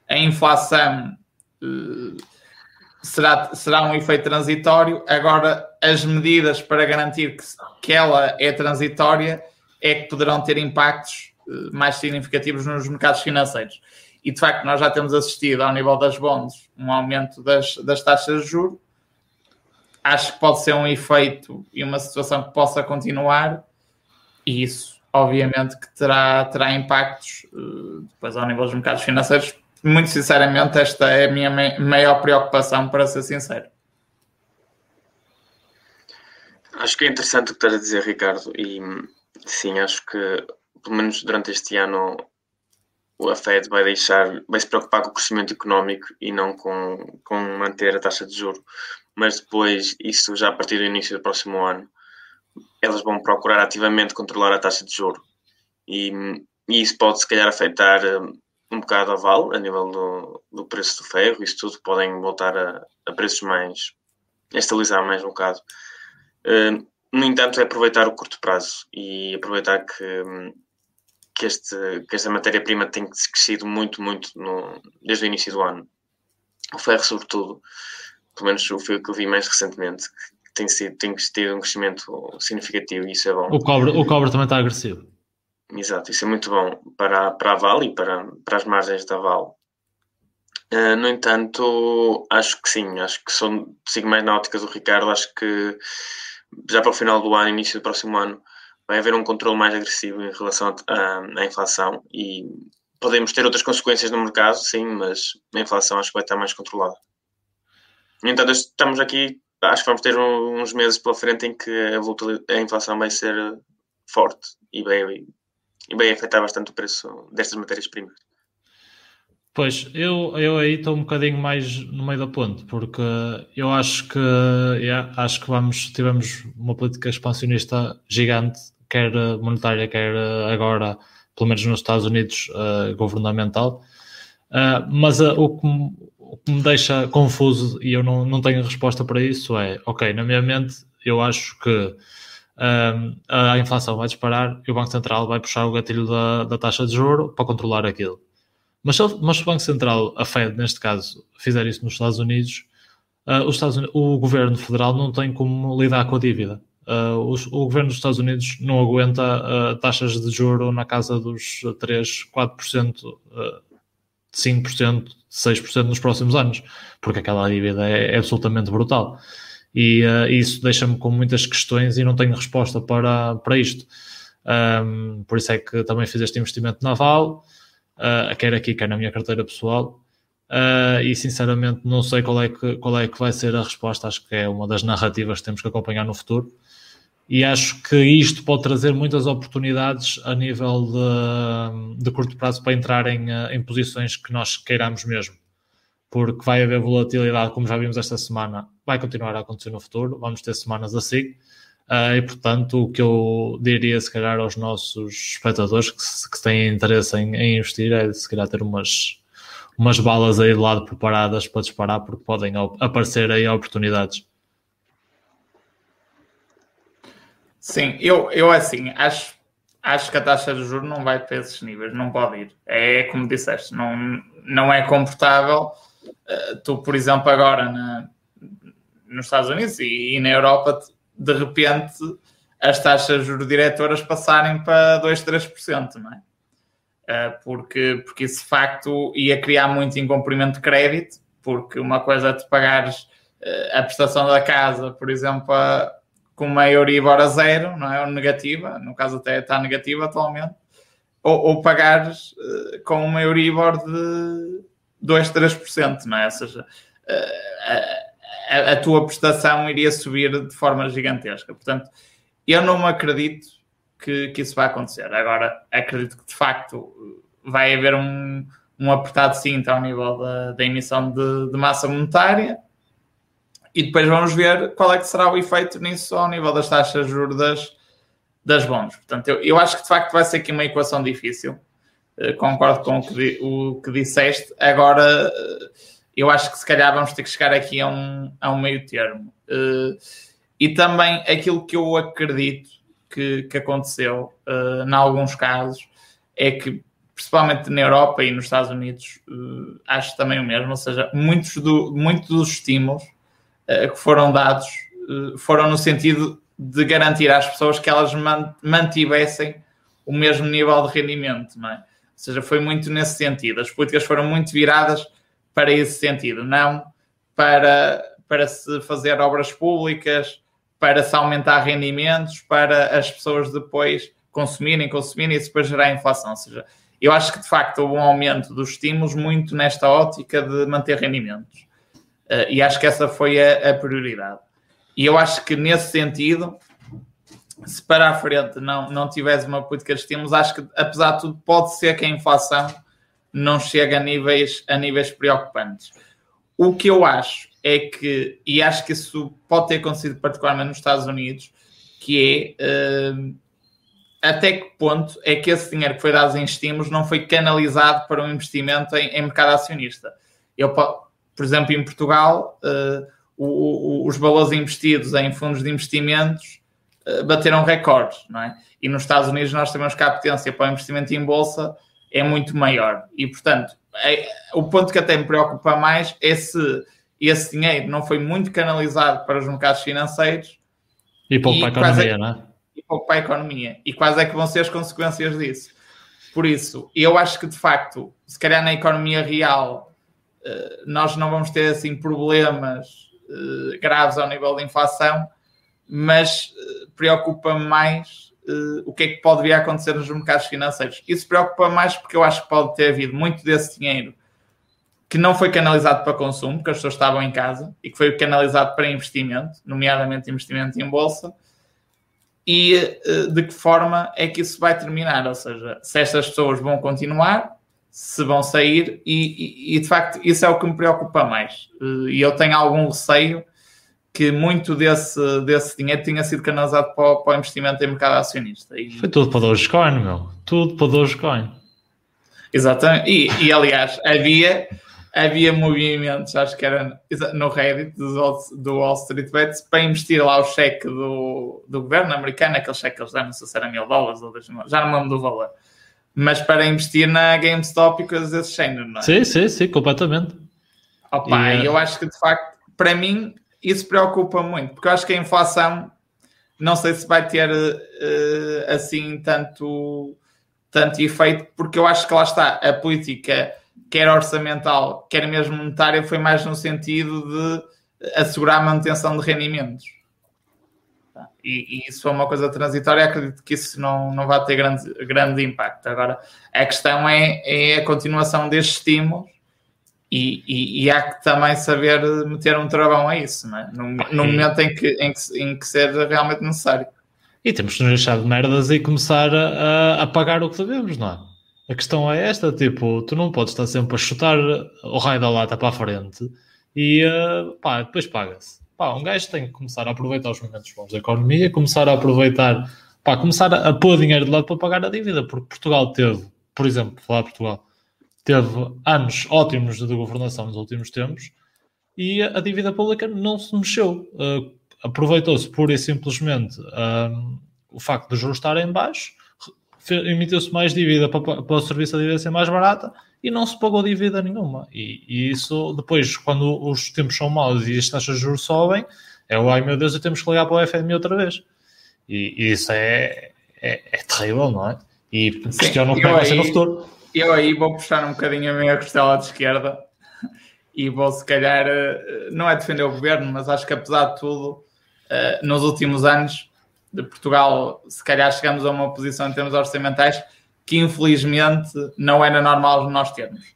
a inflação uh, será, será um efeito transitório. Agora, as medidas para garantir que, que ela é transitória é que poderão ter impactos uh, mais significativos nos mercados financeiros e de facto nós já temos assistido ao nível das bonds um aumento das, das taxas de juros. Acho que pode ser um efeito e uma situação que possa continuar, e isso, obviamente, que terá, terá impactos uh, depois ao nível dos mercados financeiros. Muito sinceramente, esta é a minha maior preocupação, para ser sincero. Acho que é interessante o que estás a dizer, Ricardo, e sim, acho que pelo menos durante este ano a Fed vai deixar, vai se preocupar com o crescimento económico e não com, com manter a taxa de juro. Mas depois, isso já a partir do início do próximo ano, elas vão procurar ativamente controlar a taxa de juro. E, e isso pode, se calhar, afetar um, um bocado a Vale, a nível do, do preço do ferro. Isso tudo podem voltar a, a preços mais. a estabilizar mais um bocado. Uh, no entanto, é aproveitar o curto prazo e aproveitar que, hum, que, este, que esta matéria-prima tem crescido muito, muito no, desde o início do ano. O ferro, sobretudo, pelo menos o que eu vi mais recentemente, tem, sido, tem tido um crescimento significativo e isso é bom. O cobre, o cobre também está agressivo. Exato, isso é muito bom para, para a Vale e para, para as margens da Vale. Uh, no entanto, acho que sim, acho que sou, sigo mais na ótica do Ricardo, acho que já para o final do ano, início do próximo ano, vai haver um controle mais agressivo em relação à, inflação e podemos ter outras consequências no mercado, sim, mas a inflação acho que vai estar mais controlada. No entanto, estamos aqui, acho que vamos ter uns meses pela frente em que a, a inflação vai ser forte e vai, e vai afetar bastante o preço destas matérias-primas. Pois, eu, eu aí estou um bocadinho mais no meio da ponte, porque eu acho que yeah, acho que vamos, tivemos uma política expansionista gigante quer monetária, quer agora, pelo menos nos Estados Unidos, uh, governamental. Uh, mas uh, o, que me, o, que me, deixa confuso e eu não, não tenho resposta para isso é: ok, na minha mente, eu acho que a inflação vai disparar e o Banco Central vai puxar o gatilho da, da taxa de juro para controlar aquilo. Mas se, mas se o Banco Central, a Fed neste caso, fizer isso nos Estados Unidos, uh, os Estados Unidos, o governo federal não tem como lidar com a dívida. Uh, o, o, governo dos Estados Unidos não aguenta uh, taxas de juro na casa dos 3, 4%, uh, 5%, 6% nos próximos anos, porque aquela dívida é, é absolutamente brutal. E uh, isso deixa-me com muitas questões e não tenho resposta para, para isto. Um, por isso é que também fiz este investimento naval, uh, quer aqui, quer na minha carteira pessoal. Uh, e sinceramente não sei qual é, que, qual é que vai ser a resposta. Acho que é uma das narrativas que temos que acompanhar no futuro e acho que isto pode trazer muitas oportunidades a nível de, de curto prazo para entrar em, em, posições que nós queiramos mesmo, porque vai haver volatilidade, como já vimos esta semana, vai continuar a acontecer no futuro, vamos ter semanas assim, uh, e portanto o que eu diria se calhar aos nossos espectadores que, que têm interesse em, em, investir é se calhar ter umas, umas balas aí de lado preparadas para disparar, porque podem aparecer aí oportunidades. Sim, eu, eu assim, acho, acho que a taxa de juros não vai para esses níveis, não pode ir. É como disseste, não, não é confortável. Uh, tu, por exemplo, agora na, nos Estados Unidos e, e, na Europa, de repente as taxas de juros diretoras passarem para 2, 3%, não é? Uh, porque, porque isso de facto ia criar muito incumprimento de crédito, porque uma coisa é tu pagares uh, a prestação da casa, por exemplo, a com uma Euribor a zero, não é? Ou negativa, no caso até está negativa atualmente, ou, ou pagares uh, com uma Euribor de 2, 3%, não é? Ou seja, uh, a, a, tua prestação iria subir de forma gigantesca. Portanto, eu não acredito que, que isso vai acontecer. Agora, acredito que de facto vai haver um, um apertado cinto ao nível da, da emissão de, de massa monetária e depois vamos ver qual é que será o efeito nisso ao nível das taxas de juros das, das bonds. Portanto, eu, eu acho que de facto vai ser aqui uma equação difícil. Uh, concordo com o que, o que disseste. Agora, uh, eu acho que se calhar vamos ter que chegar aqui a um, a um meio termo. Uh, e também aquilo que eu acredito que, que aconteceu, em alguns casos, é que, principalmente na Europa e nos Estados Unidos, acho também o mesmo. Ou seja, muitos, do, muitos dos estímulos que foram dados uh, foram no sentido de garantir às pessoas que elas mantivessem o mesmo nível de rendimento, não é? Ou seja, foi muito nesse sentido. As políticas foram muito viradas para esse sentido, não para, para se fazer obras públicas, para se aumentar rendimentos, para as pessoas depois consumirem, consumirem e depois gerar inflação. Ou seja, eu acho que de facto houve um aumento dos estímulos muito nesta ótica de manter rendimentos. Uh, e acho que essa foi a, a, prioridade. E eu acho que nesse sentido, se para a frente não, não tivesse uma política de estímulos, acho que apesar de tudo pode ser que a inflação não chega a níveis, a níveis preocupantes. O que eu acho é que, e acho que isso pode ter acontecido particularmente nos Estados Unidos, que é uh, até que ponto é que esse dinheiro que foi dado em estímulos não foi canalizado para um investimento em, em mercado acionista. Eu, por exemplo, em Portugal, uh, o, o, os valores investidos em fundos de investimentos uh, bateram recordes, não é? E nos Estados Unidos nós sabemos que a potência para o investimento em bolsa é muito maior. E, portanto, é, o ponto que até me preocupa mais é se esse dinheiro não foi muito canalizado para os mercados financeiros e pouco para a economia, é, não é? E pouco para a economia. E quais é que vão ser as consequências disso? Por isso, eu acho que de facto, se calhar na economia real, nós não vamos ter assim problemas eh, graves ao nível da inflação, mas eh, preocupa-me mais o que é que pode vir a acontecer nos mercados financeiros. Isso preocupa mais porque eu acho que pode ter havido muito desse dinheiro que não foi canalizado para consumo, porque as pessoas estavam em casa, e que foi canalizado para investimento, nomeadamente investimento em bolsa, e de que forma é que isso vai terminar? Ou seja, se estas pessoas vão continuar, se vão sair, e, e, e, de facto isso é o que me preocupa mais. E eu tenho algum receio que muito desse, desse dinheiro tinha sido canalizado para o, para o investimento em mercado acionista. E... Foi tudo para Dogecoin, meu. Tudo para Dogecoin. Exatamente. E, e aliás, havia, havia movimentos, acho que era no Reddit do, do Wall Street Bets, para investir lá o cheque do, do governo americano, aquele cheque que eles dão, não sei se era mil dólares ou dois mil, já não me lembro do valor mas para investir na GameStop e coisas desse género, não é? Sim, sim, sim, completamente. Opa, e, eu acho que de facto, para mim, isso preocupa muito, porque eu acho que a inflação não sei se vai ter uh, assim tanto, tanto efeito, porque eu acho que lá está, a política, quer orçamental, quer mesmo monetária, foi mais no sentido de assegurar a manutenção de rendimentos. E, e, isso foi uma coisa transitória, acredito que isso não, não vai ter grande, grande impacto. Agora, a questão é, é a continuação destes estímulos e, e, e, há que também saber meter um travão a isso, é? no, no momento em que, em, que, em que ser realmente necessário. E temos que nos deixar de merdas e começar a, a pagar o que devemos, não é? A questão é esta, tipo, tu não podes estar sempre a chutar o raio da lata para a frente e uh, pá, depois paga-se pá, um gajo tem que começar a aproveitar os momentos bons da economia, começar a aproveitar, pá, começar a, pôr dinheiro de lado para pagar a dívida, porque Portugal teve, por exemplo, falar Portugal, teve anos ótimos de governação nos últimos tempos e a, a dívida pública não se mexeu. Uh, Aproveitou-se pura e simplesmente uh, o facto de juros estarem baixo, emitiu-se mais dívida para, para o serviço da dívida ser mais barata e não se pagou dívida nenhuma. E, e, isso, depois, quando os tempos são maus e as taxas de juros sobem, é o ai meu Deus, temos que ligar para o FMI outra vez. E, e isso é, é, é, terrível, não é? E questionam como é vai ser no futuro. Eu aí vou puxar um bocadinho a minha costela de esquerda e vou, se calhar, eh, não é defender o governo, mas acho que apesar de tudo, eh, nos últimos anos de Portugal, se calhar chegamos a uma posição em termos orçamentais que infelizmente não era normal nós termos.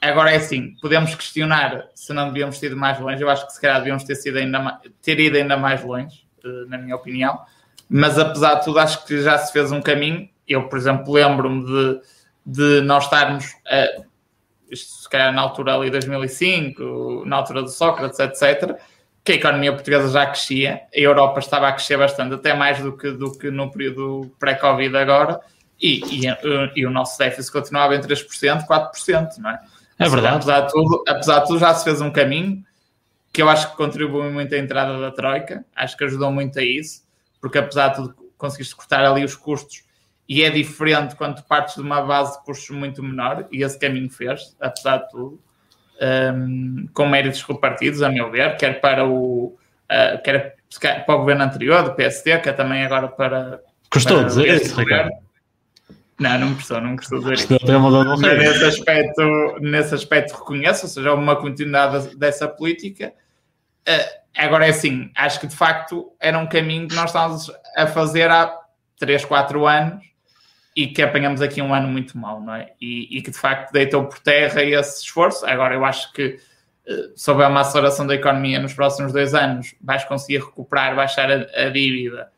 Agora é assim, podemos questionar se não devíamos ter ido mais longe. Eu acho que se calhar devíamos ter, sido ainda ter ido ainda mais longe, eh, na minha opinião. Mas apesar de tudo, acho que já se fez um caminho. Eu, por exemplo, lembro-me de, de nós estarmos, uh, isto se calhar na altura ali 2005, na altura do Sócrates, etc., que a economia portuguesa já crescia, a Europa estava a crescer bastante, até mais do que, do que no período pré-Covid agora e, e, e, o nosso déficit continuava em 3%, 4%, não é? É verdade. Apesar de, tudo, apesar de tudo, já se fez um caminho que eu acho que contribuiu muito à entrada da Troika, acho que ajudou muito a isso, porque apesar de tudo, conseguiste cortar ali os custos e é diferente quando partes de uma base de custos muito menor, e esse caminho fez, apesar de tudo, um, com méritos repartidos, a meu ver, quer para o, uh, quer para o governo anterior, do PSD, quer também agora para. Custou para dizer isso, Ricardo. Não, não me gostou, não me gostou isso. Mas nesse aspecto, nesse aspecto reconheço, ou seja, uma continuidade dessa política. Uh, agora é assim, acho que de facto era um caminho que nós estávamos a fazer há 3, 4 anos e que apanhamos aqui um ano muito mau, não é? E, e que de facto deitou por terra esse esforço. Agora eu acho que se houver uma aceleração da economia nos próximos dois anos, vais conseguir recuperar, baixar a, a dívida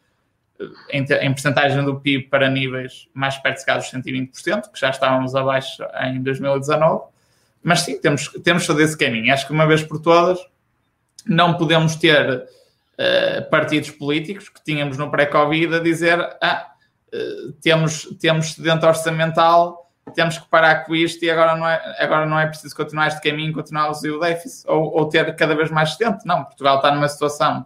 em, em percentagem do PIB para níveis mais perto de dos 120%, que já estávamos abaixo em 2019. Mas sim, temos, temos fazer esse caminho. Acho que uma vez por todas não podemos ter uh, partidos políticos que tínhamos no pré-Covid a dizer ah, uh, temos, temos excedente orçamental, temos que parar com isto e agora não é, agora não é preciso continuar este caminho, continuar a reduzir o déficit ou, ou ter cada vez mais excedente. Não, Portugal está numa situação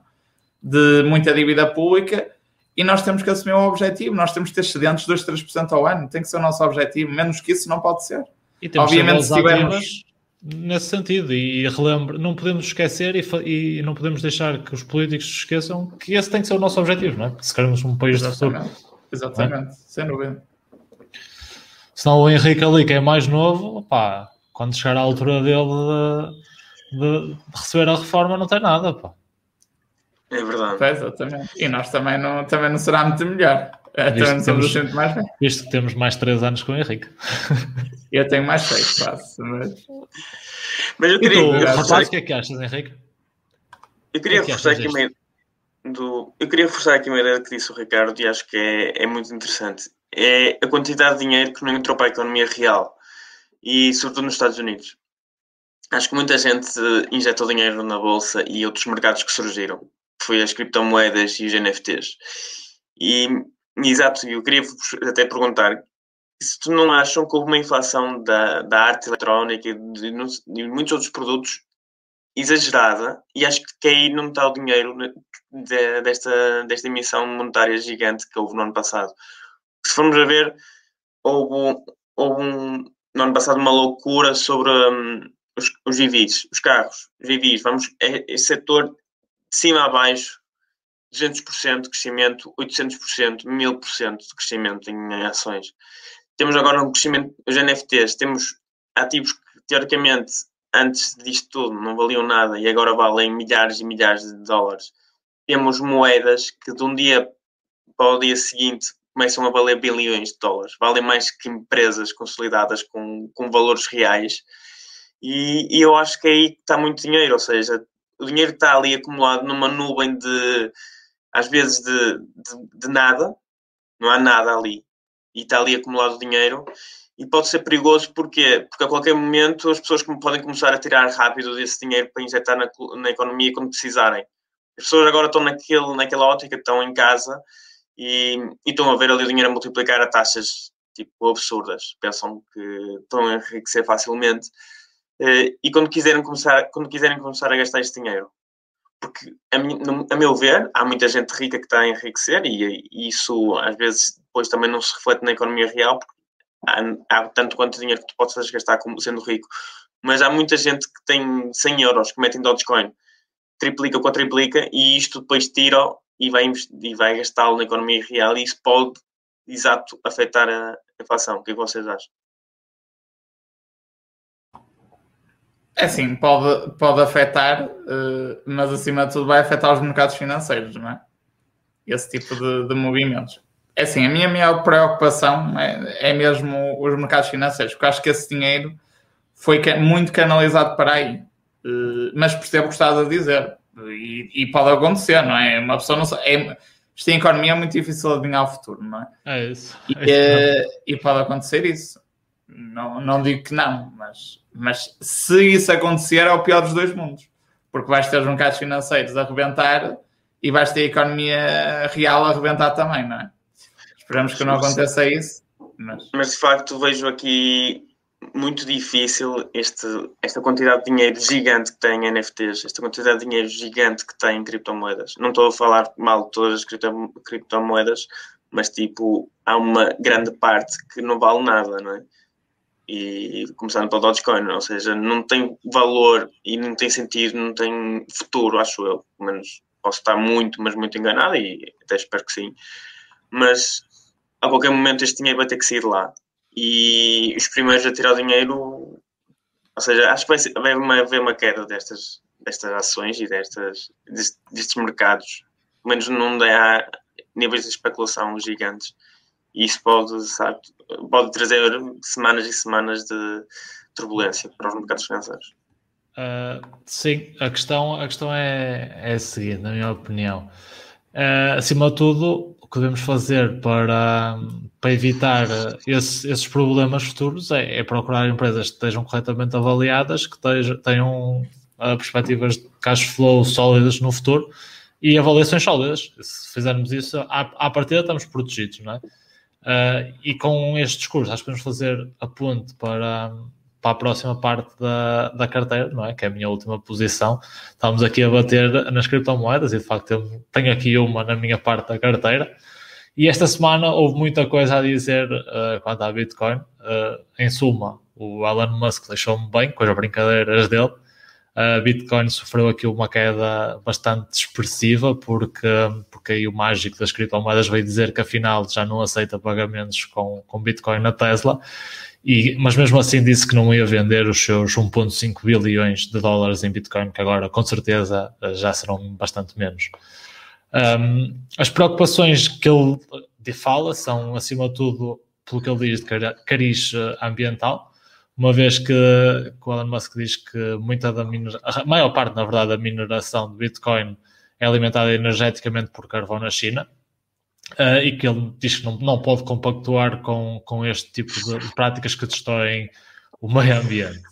de muita dívida pública e nós temos que assumir um objetivo. Nós temos que ter excedentes de 2, 3% ao ano. Tem que ser o nosso objetivo. Menos que isso não pode ser. E temos Obviamente, se tivermos... Nesse sentido, e relembro, não podemos esquecer e, e, não podemos deixar que os políticos esqueçam que esse tem que ser o nosso objetivo, não é? Se queremos um país Exatamente. de futuro. Exatamente, é? sem dúvida. Senão o Henrique ali, que é mais novo, pá, quando chegar à altura dele de, de, de receber a reforma, não tem nada, pá. É verdade. É, exatamente. E nós também não, também não será muito melhor. É, também não somos temos, mais bem. Visto que temos mais 3 anos com o Henrique. Eu tenho mais 6, quase. Mas... mas eu queria. tu, reforçar... O que é que achas, Henrique? Eu queria que reforçar aqui uma do. Eu queria reforçar aqui uma ideia que disse o Ricardo e acho que é, é muito interessante. É a quantidade de dinheiro que não entrou para a economia real e, sobretudo, nos Estados Unidos. Acho que muita gente injetou dinheiro na bolsa e outros mercados que surgiram foi as criptomoedas e os NFTs. E, exato, eu queria até perguntar se tu não acham que houve uma inflação da, da arte eletrónica e de, de, muitos outros produtos exagerada e acho que aí não está o dinheiro de, desta, desta emissão monetária gigante que houve no ano passado. Se formos a ver, houve, houve um, no ano passado uma loucura sobre um, os, os os carros, os GVs, vamos, é, esse setor cima a baixo, 200% de crescimento, 800%, 1000% de crescimento em ações. Temos agora um crescimento, os NFTs, temos ativos que teoricamente antes disto tudo não valiam nada e agora valem milhares e milhares de dólares. Temos moedas que de um dia para o dia seguinte começam a valer bilhões de dólares, valem mais que empresas consolidadas com, com valores reais. E, e eu acho que aí está muito dinheiro, ou seja, o dinheiro está ali acumulado numa nuvem de, às vezes, de, de, de nada, não há nada ali, e está ali acumulado dinheiro, e pode ser perigoso porque porque a qualquer momento as pessoas podem começar a tirar rápido desse dinheiro para injetar na, na economia quando precisarem. As pessoas agora estão naquele, naquela ótica, estão em casa e, e estão a ver ali o dinheiro a multiplicar a taxas tipo absurdas. Pensam que estão a enriquecer facilmente e quando quiserem começar, quando quiserem começar a gastar este dinheiro. Porque, a, a meu ver, há muita gente rica que está a enriquecer e, e, isso às vezes depois também não se reflete na economia real, porque há, há tanto quanto dinheiro que tu podes gastar como sendo rico. Mas há muita gente que tem 100 euros que metem Dogecoin, triplica ou triplica e isto depois tira e vai, e vai gastá-lo na economia real e isso pode, exato, afetar a inflação. O que, é que vocês acham? É assim, pode, pode afetar, uh, mas acima de tudo vai afetar os mercados financeiros, não é? Esse tipo de, de movimentos. É assim, a minha maior preocupação é, é, mesmo os mercados financeiros, porque acho que esse dinheiro foi muito canalizado para aí. Uh, mas percebo o que estás a dizer. E, e, pode acontecer, não é? Uma pessoa não sabe. É, isto em economia é muito difícil adivinhar o futuro, não é? É isso. É isso. e pode acontecer isso. Não, não digo que não, mas, mas se isso acontecer é o pior dos dois mundos. Porque vais ter os mercados financeiros a arrebentar e vais ter a economia real a arrebentar também, não é? Esperamos que não aconteça isso. Mas... mas de facto vejo aqui muito difícil este, esta quantidade de dinheiro gigante que tem em NFTs, esta quantidade de dinheiro gigante que tem em criptomoedas. Não estou a falar mal de todas as criptomoedas, mas tipo, há uma grande parte que não vale nada, não é? E começando pelo Dogecoin, ou seja, não tem valor e não tem sentido, não tem futuro, acho eu. Pelo menos posso estar muito, mas muito enganado e até espero que sim. Mas a qualquer momento este dinheiro vai ter que sair de lá. E os primeiros a tirar o dinheiro, ou seja, acho que vai, ser, vai haver uma queda destas, destas ações e destas, destes, destes mercados. Pelo menos não há níveis de especulação gigantes e isso pode, sabe, pode trazer semanas e semanas de turbulência para os mercados financeiros. Uh, sim, a questão, a questão é, é a seguinte, na minha opinião. Uh, acima de tudo, o que devemos fazer para, para evitar esse, esses problemas futuros é, é, procurar empresas que estejam corretamente avaliadas, que tenham uh, perspectivas de cash flow sólidas no futuro e avaliações sólidas. Se fizermos isso, à, à partida estamos protegidos, não é? Uh, e com este discurso, acho que vamos fazer a ponte para, para a próxima parte da, da carteira, não é? Que é a minha última posição. Estamos aqui a bater nas criptomoedas e de facto tenho, tenho aqui uma na minha parte da carteira. E esta semana houve muita coisa a dizer uh, quanto à Bitcoin. Uh, em suma, o Elon Musk deixou-me bem com as brincadeiras dele. A Bitcoin sofreu aqui uma queda bastante expressiva porque, porque aí o mágico das criptomoedas veio dizer que afinal já não aceita pagamentos com, com Bitcoin na Tesla e, mas mesmo assim disse que não ia vender os seus 1,5 bilhões de dólares em Bitcoin, que agora com certeza já serão bastante menos. Um, as preocupações que ele fala são, acima de tudo, pelo que ele diz, de cariz eh, ambiental, uma vez que, que o Elon Musk diz que muita da a maior parte, na verdade, da mineração de Bitcoin é alimentada energeticamente por carvão na China, uh, e que ele diz que não, não pode compactuar com, com este tipo de práticas que destroem o meio ambiente.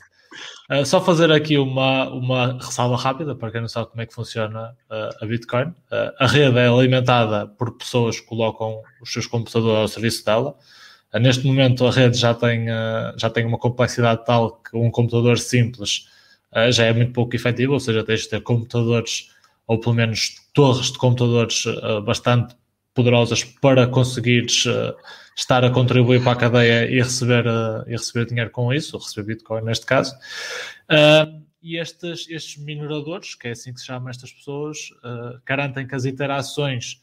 Uh, só fazer aqui uma, uma ressalva rápida para quem não sabe como é que funciona uh, a Bitcoin. Uh, a rede é alimentada por pessoas que colocam os seus computadores ao serviço dela. Neste momento a rede já tem, já tem uma complexidade tal que um computador simples já é muito pouco efetivo, ou seja, tens de ter computadores ou pelo menos torres de computadores bastante poderosas para conseguires estar a contribuir para a cadeia e receber, e receber dinheiro com isso, ou receber Bitcoin neste caso. E estes, estes mineradores, que é assim que se chama estas pessoas, garantem que as interações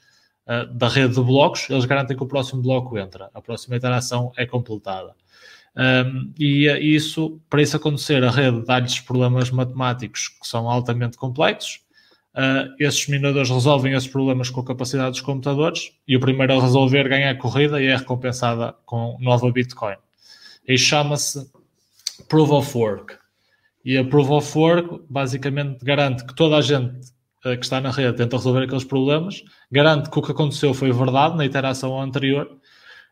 da rede de blocos, eles garantem que o próximo bloco entra, a próxima interação é completada. Um, e isso, para isso acontecer, a rede dá-lhes problemas matemáticos que são altamente complexos, Uh, esses mineradores resolvem esses problemas com a capacidade dos computadores e o primeiro a resolver ganha a corrida e é recompensada com nova Bitcoin. E chama-se Proof of Work. E a Proof of Work basicamente garante que toda a gente uh, que está na rede tenta resolver aqueles problemas, garante que o que aconteceu foi verdade na interação anterior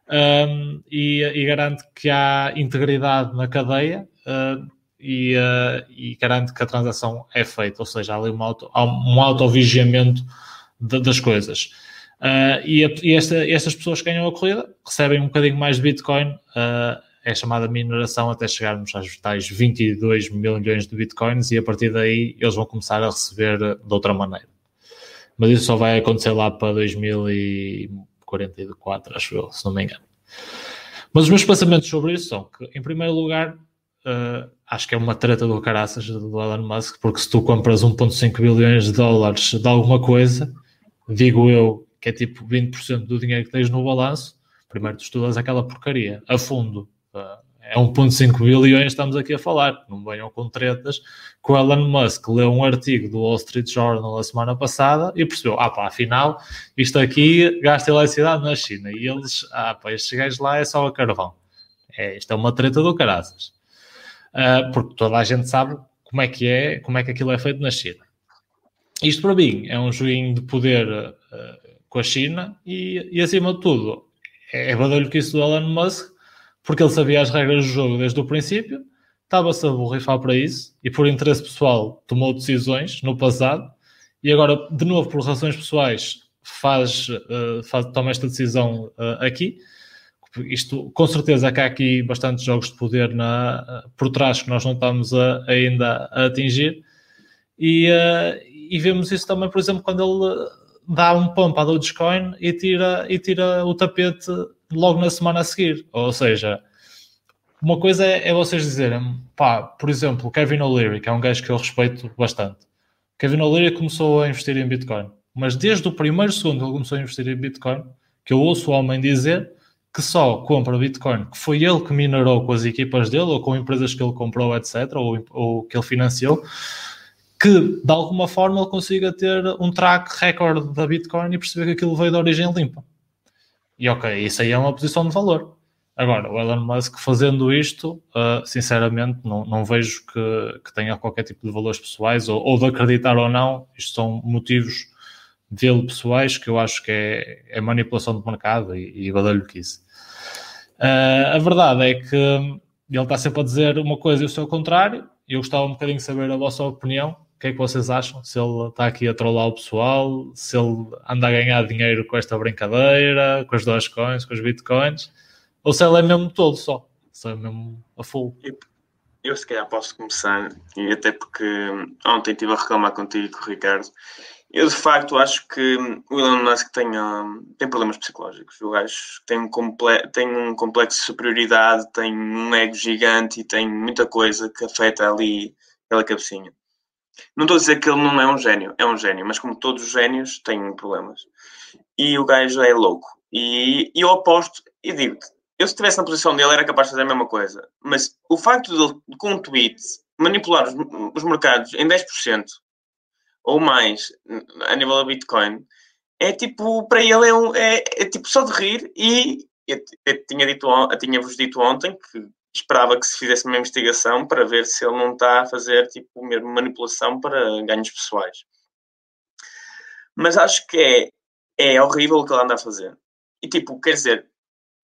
um, e, e, garante que há integridade na cadeia. Uh, e, uh, e garante que a transação é feita, ou seja, há ali um, auto, há um autovigiamento de, das coisas. Uh, e, a, e esta, estas pessoas que ganham a corrida recebem um bocadinho mais de Bitcoin, uh, é chamada mineração até chegarmos às tais 22 milhões de Bitcoins e a partir daí eles vão começar a receber de outra maneira. Mas isso só vai acontecer lá para 2044, acho eu, se não me engano. Mas os meus pensamentos sobre isso são que, em primeiro lugar, uh, acho que é uma treta do caraças do Elon Musk, porque se tu compras 1.5 bilhões de dólares de alguma coisa, digo eu que é tipo 20% do dinheiro que tens no balanço, primeiro tu estudas aquela porcaria a fundo. É 1.5 bilhões estamos aqui a falar, não venham com tretas, que o Elon Musk leu um artigo do Wall Street Journal a semana passada e percebeu, ah pá, afinal, isto aqui gasta eletricidade na China, e eles, ah pá, estes gajos lá é só a carvão. É, isto é uma treta do caraças uh, porque toda a gente sabe como é que é, como é que aquilo é feito na China. Isto para mim é um joguinho de poder uh, com a China e, e, acima de tudo é, é badalho que isso do Elon Musk, porque ele sabia as regras do jogo desde o princípio, estava-se a borrifar para isso e por interesse pessoal tomou decisões no passado e agora, de novo, por razões pessoais, faz, uh, faz toma esta decisão uh, aqui isto, com certeza que há aqui bastantes jogos de poder na, por trás que nós não estamos a, ainda a atingir. E, e vemos isso também, por exemplo, quando ele dá um pump à Dogecoin e tira, e tira o tapete logo na semana a seguir. Ou seja, uma coisa é, é vocês dizerem, pá, por exemplo, Kevin O'Leary, que é um gajo que eu respeito bastante. Kevin O'Leary começou a investir em Bitcoin, mas desde o primeiro segundo que ele começou a investir em Bitcoin, que eu ouço o homem dizer que só compra Bitcoin, que foi ele que minerou com as equipas dele, ou com empresas que ele comprou, etc., ou, ou que ele financiou, que de alguma forma ele consiga ter um track record da Bitcoin e perceber que aquilo veio de origem limpa. E ok, isso aí é uma posição de valor. Agora, o Elon Musk fazendo isto, uh, sinceramente, não, não vejo que, que, tenha qualquer tipo de valores pessoais ou, ou, de acreditar ou não. Isto são motivos dele pessoais que eu acho que é, é manipulação de mercado e, e badalho que isso. Uh, a verdade é que ele está sempre a dizer uma coisa e o seu contrário. Eu gostava um bocadinho de saber a vossa opinião. O que é que vocês acham? Se ele está aqui a trollar o pessoal, se ele anda a ganhar dinheiro com esta brincadeira, com as Dogecoins, com os Bitcoins, ou se ele é mesmo todo só, se é mesmo a full. Eu, eu se calhar posso começar, e até porque ontem estive a reclamar contigo Ricardo, eu, de facto, acho que o Elon Musk tem, um, tem problemas psicológicos. O gajo tem um, comple tem um complexo de superioridade, tem um ego gigante e tem muita coisa que afeta ali aquela cabecinha. Não estou a dizer que ele não é um gênio, é um gênio, mas como todos os génios, têm problemas. E o gajo é louco. E, e eu aposto, e digo-te, eu se estivesse na posição dele era capaz de fazer a mesma coisa. Mas o facto de ele, com um tweet, manipular os, os mercados em 10%, ou mais a nível da Bitcoin, é tipo, para ele é, um, é, é tipo só de rir e eu, eu tinha dito, eu tinha-vos dito ontem que esperava que se fizesse uma investigação para ver se ele não está a fazer tipo mesmo manipulação para ganhos pessoais. Mas acho que é, é horrível o que ele anda a fazer. E tipo, quer dizer,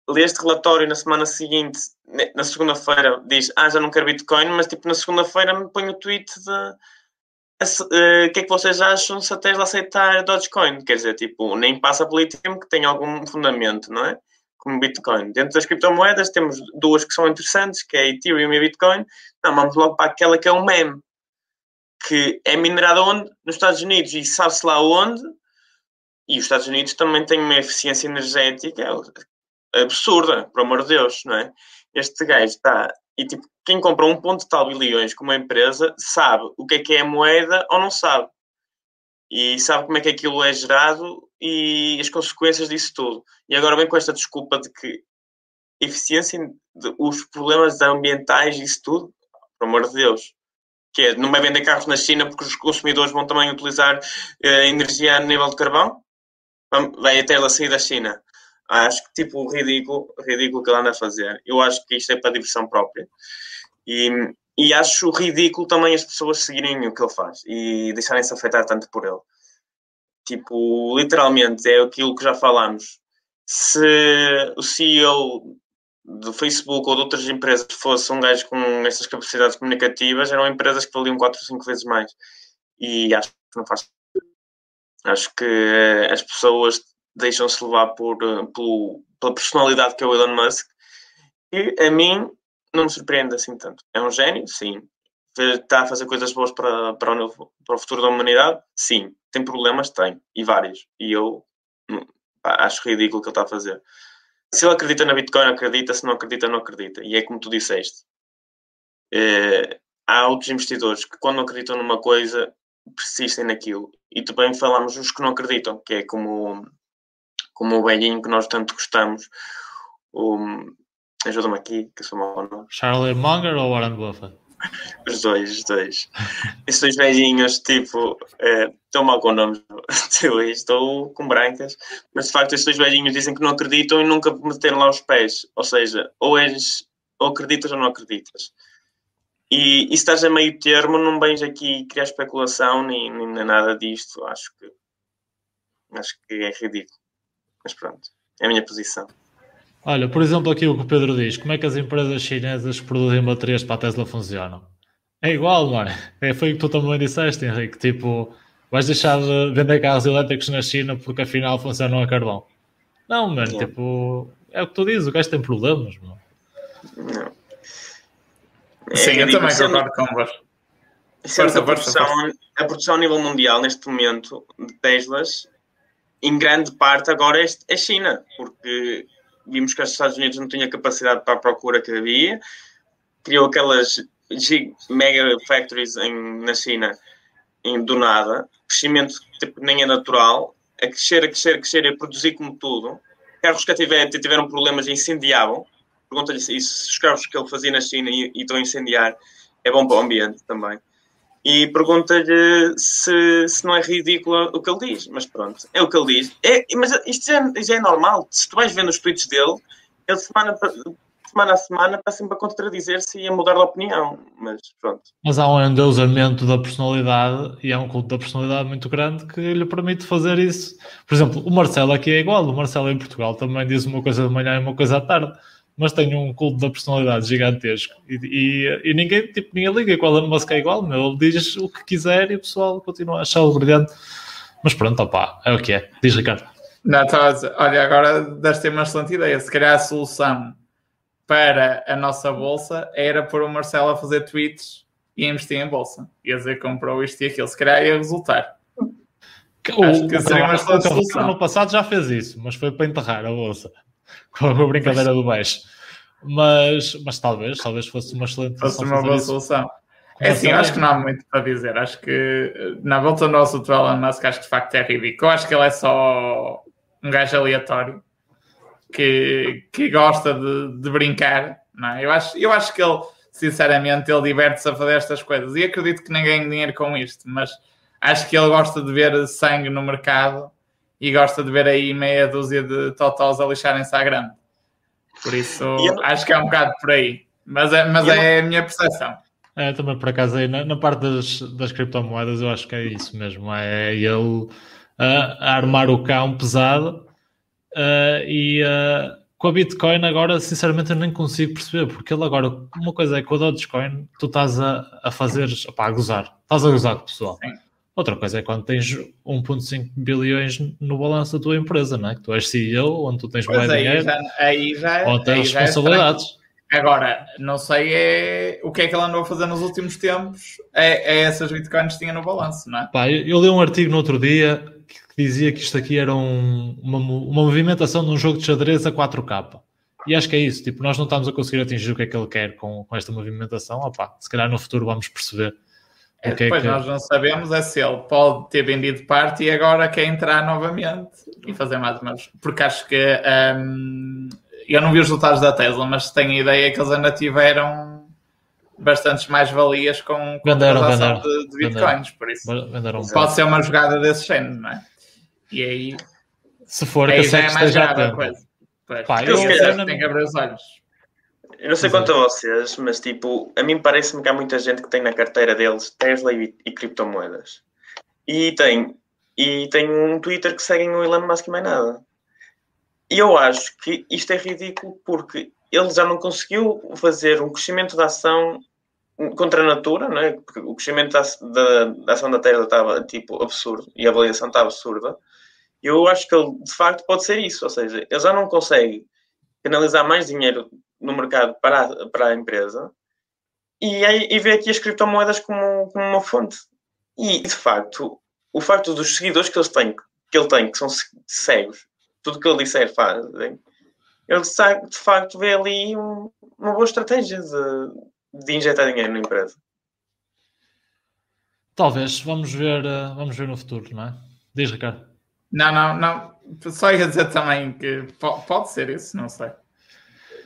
lê este relatório na semana seguinte, na segunda-feira, diz, ah, já não quero Bitcoin, mas tipo, na segunda-feira me põe o tweet de eh, o que é que vocês acham se a Tesla aceitar Dogecoin? Quer dizer, tipo, nem passa pelo Ethereum que tem algum fundamento, não é? Como Bitcoin. Dentro das criptomoedas temos duas que são interessantes, que é Ethereum e Bitcoin. Não, vamos logo para aquela que é um meme, que é minerada onde? Nos Estados Unidos e sabe-se lá onde. E os Estados Unidos também têm uma eficiência energética absurda, por amor de Deus, não é? Este gajo está e tipo, quem compra um ponto tal bilhões como uma empresa sabe o que é que é a moeda ou não sabe. E sabe como é que aquilo é gerado e as consequências disso tudo. E agora vem com esta desculpa de que eficiência, de, os problemas ambientais isso tudo, por amor de Deus. Que é, não vai vender carros na China porque os consumidores vão também utilizar eh, energia a nível de carvão? Vai até ela sair da China. Acho que, tipo, ridículo, ridículo que ele anda a fazer. Eu acho que isto é para diversão própria. E, e acho ridículo também as pessoas seguirem o que ele faz e deixarem-se afetar tanto por ele. Tipo, literalmente, é aquilo que já falámos. Se o CEO do Facebook ou de outras empresas fosse um gajo com estas capacidades comunicativas, eram empresas que valiam 4 ou 5 vezes mais. E acho que não faz. Acho que as pessoas deixam-se levar por, eh, pela personalidade que é o Elon Musk. E a mim não me surpreende assim tanto. É um gênio, sim. Está a fazer coisas boas para, para, o, para o futuro da humanidade? Sim. Tem problemas? Tem. E vários. E eu hum, pá, acho ridículo o que ele está a fazer. Se ele acredita na Bitcoin, acredita. Se não acredita, não acredita. E é como tu disseste. É, há outros investidores que, quando acreditam numa coisa, persistem naquilo. E também falamos os que não acreditam, que é como como o velhinho que nós tanto gostamos. Ajuda-me aqui, que sou mau nome. Charlie Munger ou Warren Buffett? Os dois, os dois. Esses dois velhinhos, tipo, é, estão mal com nomes, estou com brancas, mas de facto esses dois velhinhos dizem que não acreditam e nunca meteram lá os pés. Ou seja, ou és, ou acreditas ou não acreditas. E, e se estás a meio termo, não vens aqui criar especulação nem, nem nada disto. Acho que acho que é ridículo. Mas pronto, é a minha posição. Olha, por exemplo, aqui o que o Pedro diz: como é que as empresas chinesas que produzem baterias para a Tesla funcionam? É igual, não é? é foi o que tu também disseste, Henrique. Tipo, vais deixar de vender carros elétricos na China porque afinal funcionam a carvão. Não, mano, tipo, é o que tu dizes, o gajo tem problemas, mano. Não. Sim, é, eu também concordo com você. a, produção, a produção a nível mundial, neste momento, de Teslas, em grande parte agora é a China, porque vimos que os Estados Unidos não tinham capacidade para a procura que havia, criou aquelas mega factories em, na China em, do nada, crescimento tipo, nem é natural, a crescer, a crescer, a crescer, a produzir como tudo. Carros que tiver, tiveram problemas incendiavam. Pergunta-lhe se os carros que ele fazia na China e, e estão a incendiar é bom para o ambiente também e pergunta-lhe se, se não é ridículo o que ele diz. Mas pronto, é o que ele diz. É, mas isto já, já é normal. Se tu vais vendo os tweets dele, ele semana semana a semana está sempre a contradizer-se e a mudar de opinião. Mas pronto. Mas há um endeusamento da personalidade e há um culto da personalidade muito grande que lhe permite fazer isso. Por exemplo, o Marcelo aqui é igual. O Marcelo em Portugal também diz uma coisa de manhã e uma coisa à tarde. Mas tem um culto da personalidade gigantesco e, e, e ninguém, tipo, ninguém liga com o Elon Musk é igual, meu. ele diz o que quiser e o pessoal continua a achá-lo brilhante. Mas pronto, opá, é o que é. Diz Ricardo. Não, estava a dizer, olha, agora deste uma excelente ideia. Se calhar a solução para a nossa bolsa era pôr o Marcelo a fazer tweets e investir em bolsa. Ia dizer que comprou isto e aquilo. Se calhar ia resultar. O, Acho que seria uma excelente solução. No passado já fez isso, mas foi para enterrar a bolsa. Com a brincadeira do baixo. Mas, mas talvez, talvez fosse uma excelente fosse uma boa isso. solução. É assim, acho que não há muito para dizer. Acho que na volta do nosso do Elon Musk, acho que de facto é ridículo. Eu acho que ele é só um gajo aleatório que, que gosta de, de brincar. Não é? eu, acho, eu acho que ele, sinceramente, ele diverte-se a fazer estas coisas. E acredito que ninguém ganhe dinheiro com isto, mas acho que ele gosta de ver sangue no mercado e gosta de ver aí meia dúzia de totós a lixarem-se à grande. Por isso, eu... acho que é um bocado por aí. Mas é, mas é a minha percepção. É, também por acaso aí na, na, parte das, das criptomoedas eu acho que é isso mesmo. É ele uh, a armar o cão pesado uh, e uh, com a Bitcoin agora sinceramente eu nem consigo perceber, porque ele agora, uma coisa é com a Dogecoin, tu estás a, a fazer, opá, a gozar, estás a gozar com o pessoal. Sim. Outra coisa é quando tens 1.5 bilhões no balanço da tua empresa, não é? Que tu és CEO, onde tu tens mais dinheiro, já, aí já, onde tens é responsabilidades. É Agora, não sei é, o que é que ele andou a fazer nos últimos tempos, é, é essas bitcoins que tinha no balanço, não é? Pá, eu, eu li um artigo no outro dia que, que dizia que isto aqui era um, uma, uma movimentação de um jogo de xadrez a 4K. E acho que é isso, tipo, nós não estamos a conseguir atingir o que é que ele quer com, com esta movimentação. Opa, se calhar no futuro vamos perceber é, depois que... nós não sabemos é se ele pode ter vendido parte e agora quer entrar novamente e fazer mais uma Porque acho que um, eu não vi os resultados da Tesla, mas tenho a ideia que eles ainda tiveram bastantes mais-valias com, com venderam, a venderam, de, de bitcoins, venderam, por isso. Venderam, pode ser uma jogada desse género, não é? E aí se for aí que já é mais grave a coisa. Pois, Pá, eu, eu, tem que abrir os olhos. Eu não sei quanto a vocês, mas tipo, a mim parece-me que há muita gente que tem na carteira deles Tesla e, e criptomoedas. E tem, e tem um Twitter que seguem o Elon Musk e mais nada. E eu acho que isto é ridículo porque ele já não conseguiu fazer um crescimento da ação contra a natura, não é? Porque o crescimento da, da, da ação da Tesla estava tipo absurdo e a avaliação estava absurda. Eu acho que ele de facto pode ser isso, ou seja, ele já não consegue canalizar mais dinheiro no mercado para a, para a empresa e, e vê aqui as criptomoedas como, como uma fonte. E, de facto, o facto dos seguidores que, eles têm, que ele tem, que são cegos, tudo que ele disser fazem, ele de facto vê ali um, uma boa estratégia de, de injetar dinheiro na empresa. Talvez, vamos ver, eh, vamos ver no futuro, não é? Diz, Ricardo. Não, não, não. Só ia dizer também que pode ser isso, não sei.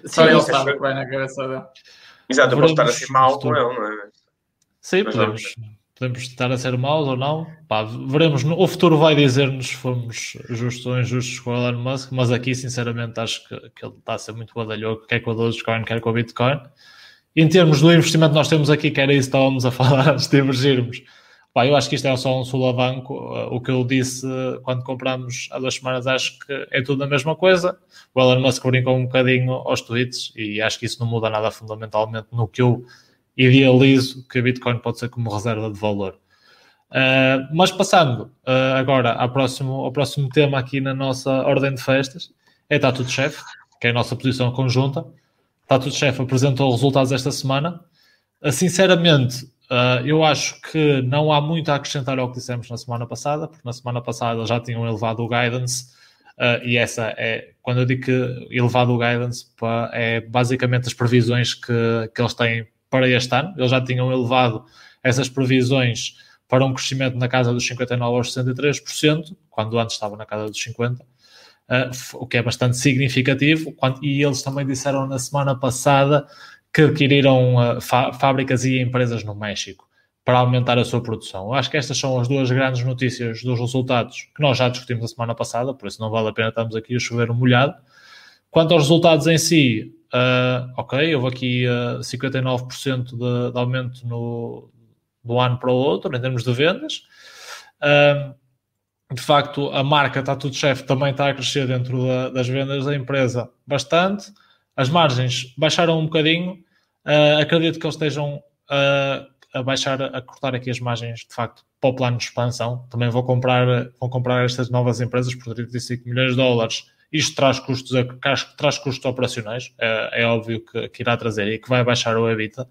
Só ele sabe o que vai na cabeça dele. Exato, eu posso estar a ser mau com ele, não é? Sim, podemos, podemos estar a ser maus ou não. Pá, veremos. O futuro vai dizer-nos se fomos justos ou injustos com o Elon Musk, mas aqui, sinceramente, acho que, que ele está a ser muito badalhoco, quer com a Dogecoin, quer com o Bitcoin. Em termos do investimento que nós temos aqui, que era isso que estávamos a falar antes de emergirmos, Pá, eu acho que isto é só um sulavanco. O que eu disse quando compramos há duas semanas, acho que é tudo a mesma coisa. O Elon Musk brincou um bocadinho aos tweets e acho que isso não muda nada fundamentalmente no que eu idealizo que a Bitcoin pode ser como reserva de valor. Uh, mas passando uh, agora ao próximo, ao próximo tema aqui na nossa ordem de festas, é Tatu de Chefe, que é a nossa posição conjunta. Tatu de Chefe apresentou resultados esta semana. Uh, sinceramente, Uh, eu acho que não há muito a acrescentar ao que dissemos na semana passada, porque na semana passada já tinham elevado o guidance, uh, e essa é, quando eu digo que elevado o guidance, é basicamente as previsões que, que eles têm para este ano. Eles já tinham elevado essas previsões para um crescimento na casa dos 59 aos 63%, quando antes estava na casa dos 50%. Uh, ah, o que é bastante significativo, e eles também disseram na semana passada que adquiriram uh, fábricas e empresas no México para aumentar a sua produção. Eu acho que estas são as duas grandes notícias dos resultados que nós já discutimos a semana passada, por isso não vale a pena estarmos aqui a chover um molhado. Quanto aos resultados em si, uh, ok, houve aqui uh, 59% de, de, aumento no, do ano para o outro, em termos de vendas. Uh, de facto, a marca está tudo chefe também está a crescer dentro da, das vendas da empresa bastante. As margens baixaram um bocadinho. Uh, acredito que eles estejam uh, a baixar, a cortar aqui as margens, de facto, para o plano de expansão. Também vou comprar, vão comprar estas novas empresas por 35 milhões de dólares. Isto traz custos, traz custos operacionais, é, é óbvio que, que, irá trazer e que vai baixar o EBITDA.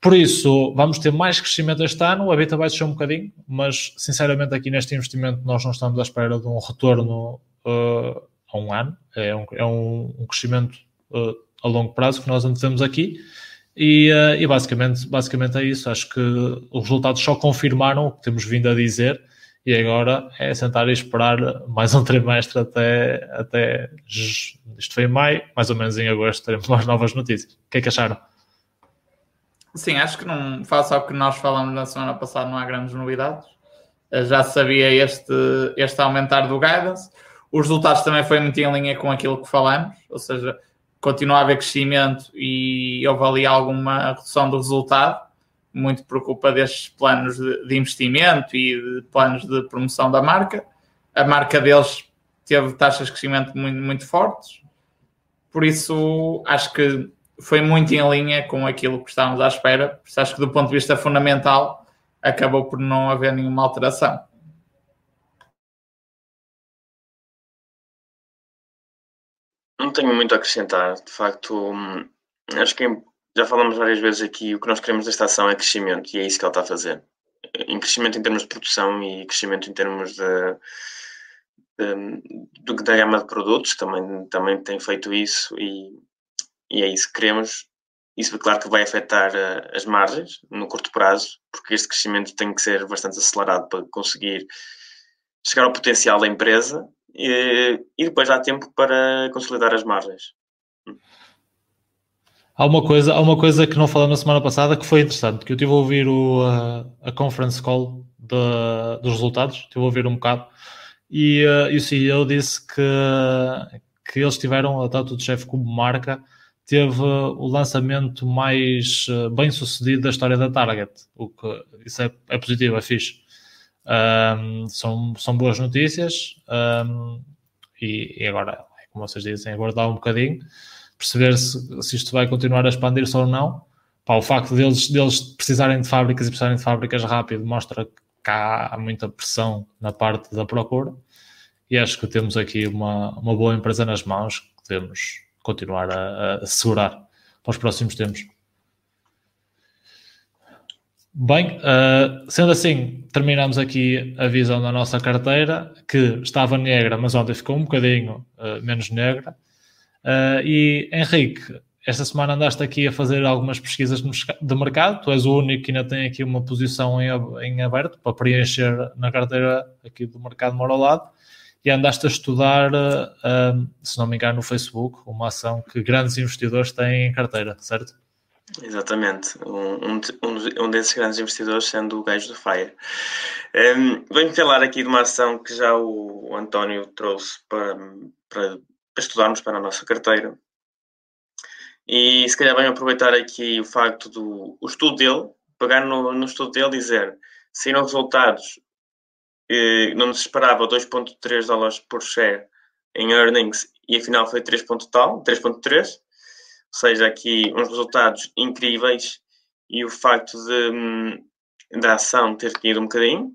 Por isso, vamos ter mais crescimento este ano, o EBITDA vai descer um bocadinho, mas sinceramente aqui neste investimento nós não estamos à espera de um retorno uh, a um ano, é um, é um crescimento uh, a longo prazo que nós antevemos aqui e, uh, e, basicamente, basicamente é isso. Acho que os resultados só confirmaram o que temos vindo a dizer e agora é sentar e esperar mais um trimestre até, até isto foi em maio, mais ou menos em agosto teremos mais novas notícias. O que é que acharam? Sim, acho que não faça ao que nós falamos na semana passada, não há grandes novidades. Já sabia este, este aumentar do guidance. Os resultados também foi muito em linha com aquilo que falamos, ou seja, continua a haver crescimento e houve ali alguma redução do resultado, muito por culpa destes planos de, de investimento e de planos de promoção da marca. A marca deles teve taxas de crescimento muito, muito fortes, por isso acho que foi muito em linha com aquilo que estávamos à espera. Acho que do ponto de vista fundamental acabou por não haver nenhuma alteração. Não tenho muito a acrescentar. De facto, hum, acho que já falamos várias vezes aqui, o que nós queremos desta ação é crescimento e é isso que ela está a fazer. Em crescimento em termos de produção e crescimento em termos de, de, da gama de produtos, também, também tem feito isso e, e é isso que queremos. Isso, claro, que vai afetar uh, as margens no curto prazo, porque este crescimento tem que ser bastante acelerado para conseguir chegar ao potencial da empresa e, depois há tempo para consolidar as margens. Há uma coisa, há uma coisa que não falamos na semana passada que foi interessante, que eu estive a ouvir o, a, a conference call de, dos resultados, estive a ouvir um bocado, e, uh, e o CEO disse que, que eles tiveram, a Tattoo Chef como marca, teve o lançamento mais uh, bem sucedido da história da Target, o que isso é, é positivo, é fixe. Um, são, são boas notícias um, e, e, agora, como vocês dizem, aguardar um bocadinho, perceber se, se isto vai continuar a expandir-se ou não. Pá, o facto deles, deles precisarem de fábricas e precisarem de fábricas rápido mostra que há muita pressão na parte da procura e acho que temos aqui uma, uma boa empresa nas mãos que devemos continuar a, a segurar para os próximos tempos. Bem, uh, sendo assim, terminamos aqui a visão da nossa carteira, que estava negra, mas ontem ficou um bocadinho uh, menos negra. Uh, e Henrique, esta semana andaste aqui a fazer algumas pesquisas de mercado, tu és o único que ainda tem aqui uma posição em, em aberto para preencher na carteira aqui do mercado mora ao lado, e andaste a estudar, se não me engano, no Facebook, uma ação que grandes investidores têm em carteira, certo? Exatamente, um, um, um desses grandes investidores sendo o gajo do Fire. Um, venho falar aqui de uma ação que já o, António trouxe para, para, para, estudarmos para a nossa carteira. E se calhar venho aproveitar aqui o facto do o estudo dele, pegar no, no estudo dele e dizer saíram resultados, eh, não se esperava 2.3 dólares por share em earnings e afinal foi 3. tal, 3.3 seja, aqui uns resultados incríveis e o facto de, hum, da ação ter caído um bocadinho.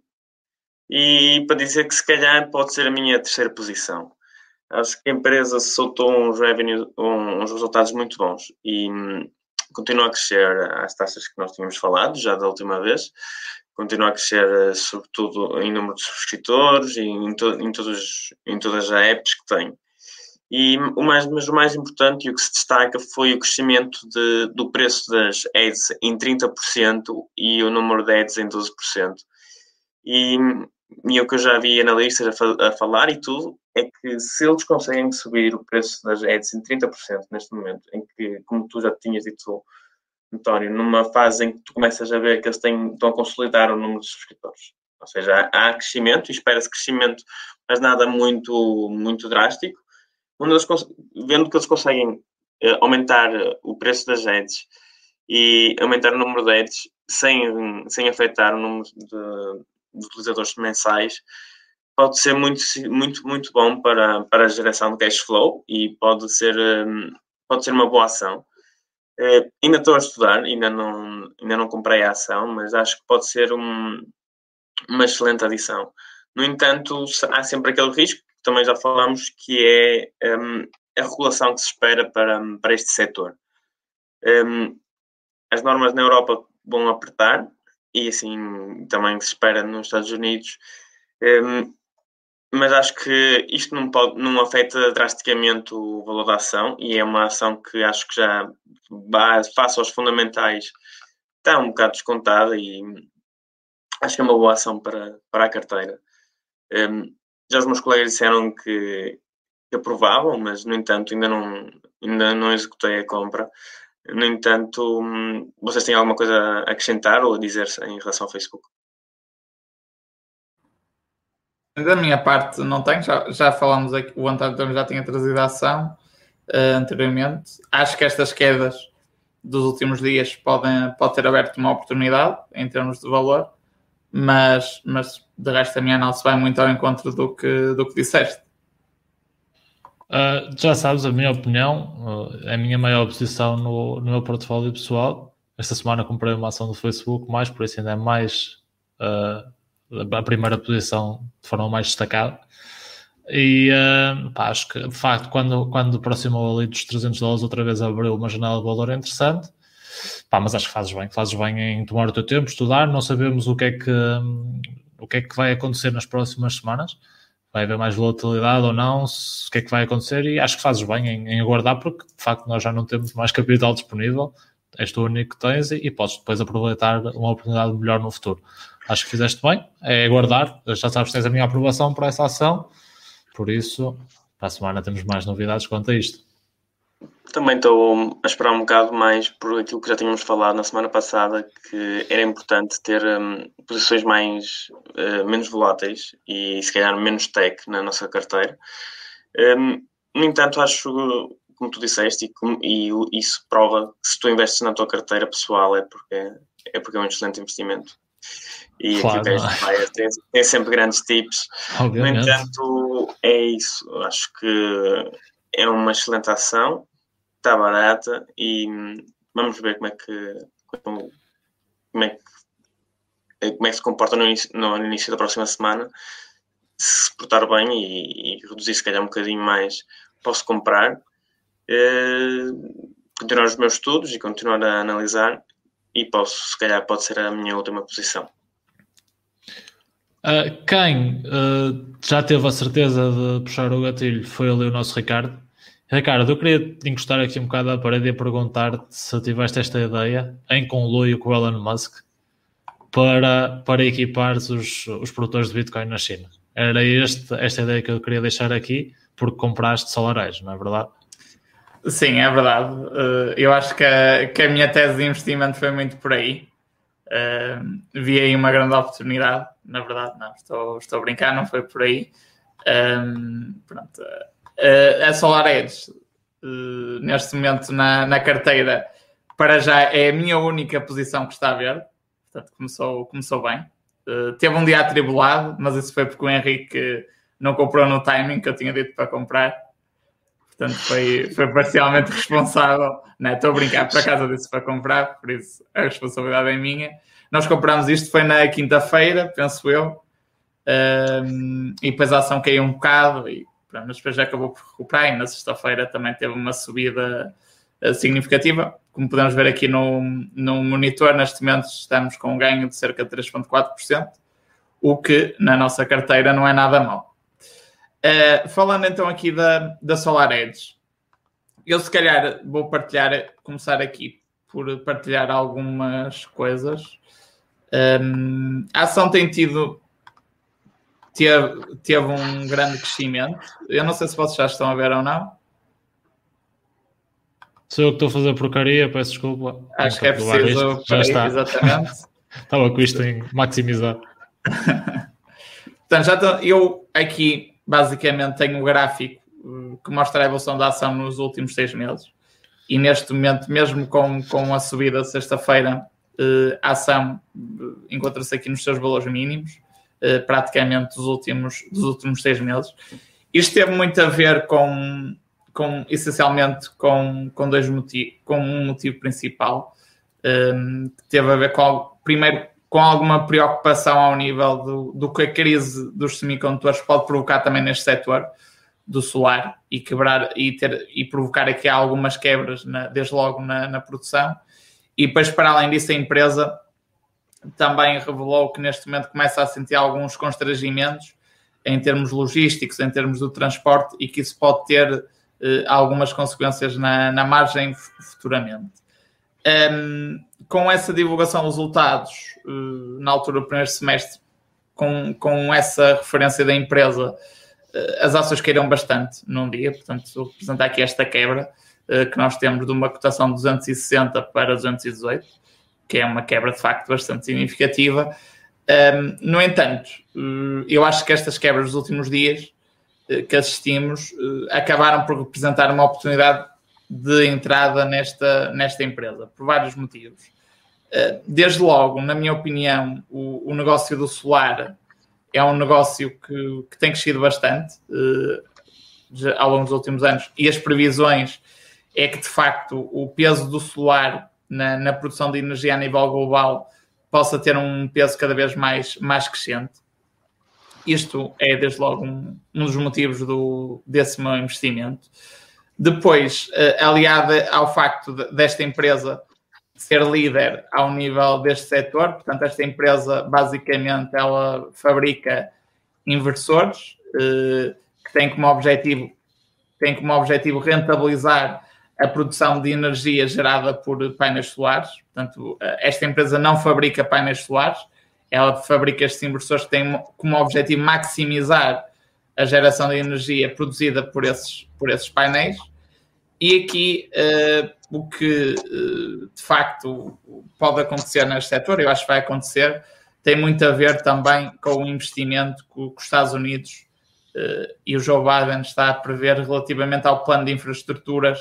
E para dizer que se calhar pode ser a minha terceira posição. Acho que a empresa soltou uns, revenue, uns resultados muito bons e hum, continua a crescer às taxas que nós tínhamos falado já da última vez. Continua a crescer, sobretudo, em número de subscritores e em, to, em, todos, em todas as apps que tem. E o mais, mas o mais importante e o que se destaca foi o crescimento de, do preço das ads em 30% e o número de ads em 12%. E, e o que eu já vi analistas a, a, falar e tudo é que se eles conseguem subir o preço das ads em 30% neste momento, em que, como tu já tinhas dito, António, numa fase em que tu começas a ver que eles têm, estão a consolidar o número de subscritores. Ou seja, há, há crescimento, espera-se crescimento, mas nada muito, muito drástico eles, vendo que eles conseguem uh, aumentar o preço das ads e aumentar o número de ads sem, sem afetar o número de, de utilizadores mensais, pode ser muito, muito, muito bom para, para a geração de cash flow e pode ser, um, pode ser uma boa ação. Uh, ainda estou a estudar, ainda não, ainda não comprei a ação, mas acho que pode ser um, uma excelente adição. No entanto, há sempre aquele risco, que também já falamos, que é um, a regulação que se espera para, para este setor. Um, as normas na Europa vão apertar e assim também se espera nos Estados Unidos. Um, mas acho que isto não, pode, não afeta drasticamente o valor da ação e é uma ação que acho que já face aos fundamentais está um bocado descontada e acho que é uma boa ação para, para a carteira. Um, já os meus colegas disseram que, que aprovavam, mas no entanto ainda não, ainda não executei a compra. No entanto, hum, vocês têm alguma coisa a acrescentar ou a dizer em relação ao Facebook? Da minha parte, não tenho. Já, já falamos aqui, o António já tinha trazido a ação uh, anteriormente. Acho que estas quedas dos últimos dias podem pode ter aberto uma oportunidade em termos de valor, mas, mas de resto a minha análise vai muito ao encontro do que, do que disseste. Uh, já sabes, a minha opinião, uh, a minha maior posição no, no meu portfólio pessoal. Esta semana comprei uma ação do Facebook, mais por isso ainda é mais uh, a primeira posição de forma mais destacada. E pá, acho que de facto, quando, quando aproximou ali dos 300 dólares, outra vez abriu uma janela de valor interessante. Pá, mas acho que fazes bem, fazes bem em tomar o teu tempo, estudar. Não sabemos o que é que, o que, é que vai acontecer nas próximas semanas. Vai haver mais volatilidade ou não, se, o que é que vai acontecer. E acho que fazes bem em, em aguardar, porque de facto nós já não temos mais capital disponível. És tu o único que tens e, e podes depois aproveitar uma oportunidade melhor no futuro. Acho que fizeste bem, é aguardar. Já sabes que tens a minha aprovação para essa ação, por isso, para a semana temos mais novidades quanto a isto. Também estou a esperar um bocado mais por aquilo que já tínhamos falado na semana passada, que era importante ter um, posições mais uh, menos voláteis e se calhar menos tech na nossa carteira. Um, no entanto, acho, como tu disseste, e, como, e, isso prova que se tu investes na tua carteira pessoal é porque é, porque é um excelente investimento. E claro, aqui o Gajo tem, tem sempre grandes tips. Obviamente. No entanto, é isso. Acho que é uma excelente ação, está barata e vamos ver como é que como, é que como é que se comporta no início, no início da próxima semana. Se portar bem e, e, reduzir se calhar um bocadinho mais, posso comprar, eh, continuar os meus estudos e continuar a analisar e posso, se calhar pode ser a minha última posição. Uh, quem uh, já teve a certeza de puxar o gatilho foi ali o nosso Ricardo. Ricardo, eu queria encostar aqui um bocado à parede e perguntar-te se tiveste esta ideia em conluio com o Elon Musk para, para equipar os, os produtores de Bitcoin na China. Era este, esta ideia que eu queria deixar aqui, porque compraste solarais, não é verdade? Sim, é verdade. Uh, eu acho que a, que a minha tese de investimento foi muito por aí. Uh, vi aí uma grande oportunidade, na verdade, não, estou, estou a brincar, não foi por aí. Um, pronto, a Solar Edge, uh, neste momento na, na carteira, para já é a minha única posição que está a ver, portanto começou, começou bem. Uh, teve um dia atribulado, mas isso foi porque o Henrique não comprou no timing que eu tinha dito para comprar. Portanto, foi, foi parcialmente responsável. Não, estou a brincar, por acaso disse para comprar, por isso a responsabilidade é minha. Nós compramos isto, foi na quinta-feira, penso eu, um, e depois a ação caiu um bocado, e pronto, mas depois já acabou por recuperar. E na sexta-feira também teve uma subida uh, significativa. Como podemos ver aqui no, no monitor, neste momento estamos com um ganho de cerca de 3,4%, o que na nossa carteira não é nada mal. Uh, falando então aqui da, da Solar Edge, eu se calhar vou partilhar, começar aqui por partilhar algumas coisas. Um, a ação tem tido teve, teve um grande crescimento. Eu não sei se vocês já estão a ver ou não. Sou eu que estou a fazer porcaria, peço desculpa. Acho que é preciso. Já está. Exatamente. Estava com isto em maximizar. Portanto, já estou, eu aqui basicamente tenho o gráfico uh, que mostra a evolução da ação nos últimos seis meses. E neste momento, mesmo com, com a subida de sexta-feira, eh, a ação encontra-se aqui nos seus valores mínimos, eh, praticamente dos últimos, dos últimos seis meses. Isto teve muito a ver com, com essencialmente com, com dois motivos, com um motivo principal, um, que teve a ver com, primeiro, com alguma preocupação ao nível do, do que a crise dos semicondutores pode provocar também neste setor do solar e quebrar e, ter, e provocar aqui algumas quebras na, desde logo na, na, produção. E depois, para além disso, a empresa também revelou que neste momento começa a sentir alguns constrangimentos em termos logísticos, em termos do transporte e que isso pode ter eh, algumas consequências na, na margem futuramente. Um, com essa divulgação de resultados, uh, na altura do primeiro semestre, com, com essa referência da empresa, uh, as ações caíram bastante num dia, portanto, vou apresentar aqui esta quebra uh, que nós temos de uma cotação de 260 para 218, que é uma quebra de facto bastante significativa. Um, no entanto, eu acho que estas quebras dos últimos dias que assistimos acabaram por representar uma oportunidade de entrada nesta, nesta empresa, por vários motivos. Eh, desde logo, na minha opinião, o, o negócio do solar é um negócio que, que tem crescido bastante ao longo dos últimos anos e as previsões é que, de facto, o peso do solar na, na produção de energia a nível global possa ter um peso cada vez mais, mais crescente. Isto é, desde logo, um, um dos motivos do, desse meu investimento. Depois, uh, aliada ao facto de, desta empresa ser líder ao nível deste setor, portanto, esta empresa basicamente ela fabrica inversores uh, que têm como objetivo tem como objetivo rentabilizar a produção de energia gerada por painéis solares. Portanto, eh, esta empresa não fabrica painéis solares, ela fabrica estes inversores que têm como objetivo maximizar a geração de energia produzida por esses, por esses painéis. E aqui uh, o que uh, de facto pode acontecer neste setor, eu acho que vai acontecer, tem muito a ver também com o investimento que, os Estados Unidos uh, e o Joe Biden está a prever relativamente ao plano de infraestruturas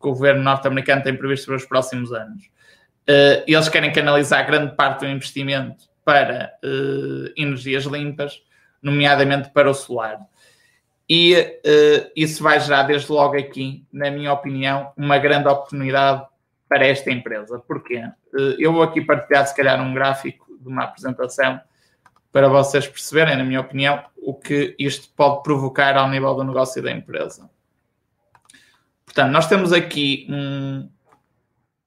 que o governo norte-americano tem previsto para os próximos anos. eles querem canalizar grande parte do investimento para energias limpas, nomeadamente para o solar. E uh, isso vai gerar, desde logo aqui, na minha opinião, uma grande oportunidade para esta empresa. Porquê? Uh, eu vou aqui partilhar, se calhar, um gráfico de uma apresentação para vocês perceberem, na minha opinião, o que isto pode provocar ao nível do negócio da empresa. Portanto, nós temos aqui um,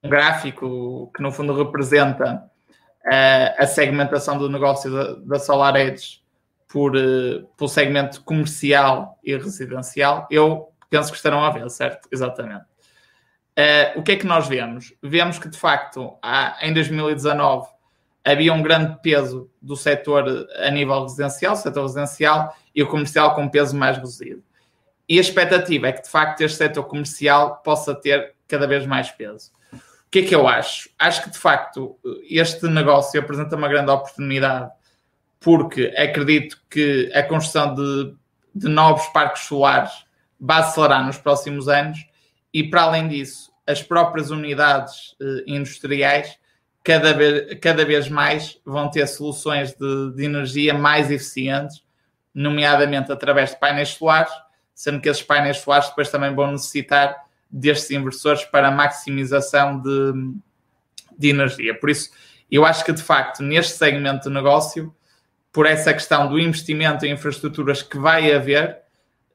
um gráfico que, no fundo, representa uh, a segmentação do negócio da, Solar Edge por, uh, pelo segmento comercial e residencial, eu penso que estarão a ver, certo? Exatamente. Uh, o que é que nós vemos? Vemos que, de facto, há, em 2019 havia um grande peso do setor a nível residencial, setor residencial, e o comercial com peso mais reduzido. E a expectativa é que, de facto, este setor comercial possa ter cada vez mais peso. O que é que eu acho? Acho que, de facto, este negócio apresenta uma grande oportunidade porque acredito que a construção de, de novos parques solares vai acelerar nos próximos anos e, para além disso, as próprias unidades eh, industriais cada vez, cada vez mais vão ter soluções de, de, energia mais eficientes, nomeadamente através de painéis solares, sendo que esses painéis solares depois também vão necessitar destes inversores para maximização de, de energia. Por isso, eu acho que de facto neste segmento de negócio por essa questão do investimento em infraestruturas que vai haver,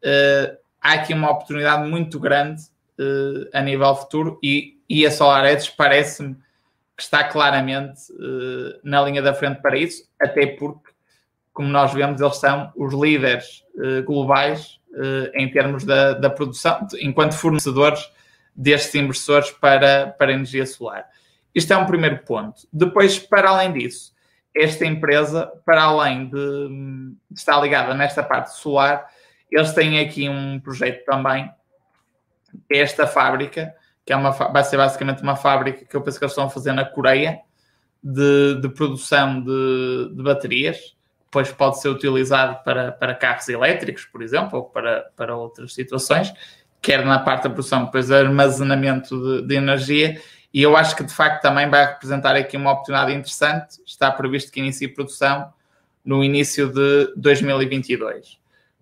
uh, há aqui uma oportunidade muito grande uh, a nível futuro e, e a SolarEdge parece-me que está claramente uh, na linha da frente para isso, até porque, como nós vemos, eles são os líderes globais em termos da, da produção, enquanto fornecedores destes inversores para, para energia solar. Isto é um primeiro ponto. Depois, para além disso, esta empresa, para além de, de estar ligada nesta parte solar, eles têm aqui um projeto também, é esta fábrica, que é uma, vai ser basicamente uma fábrica que eu penso que eles estão a fazer na Coreia, de, de produção de, de baterias, depois pode ser utilizado para, para carros elétricos, por exemplo, ou para, para outras situações, quer na parte da produção, depois armazenamento de, de energia, e eu acho que de facto também vai representar aqui uma oportunidade interessante. Está previsto que inicie produção no início de 2022.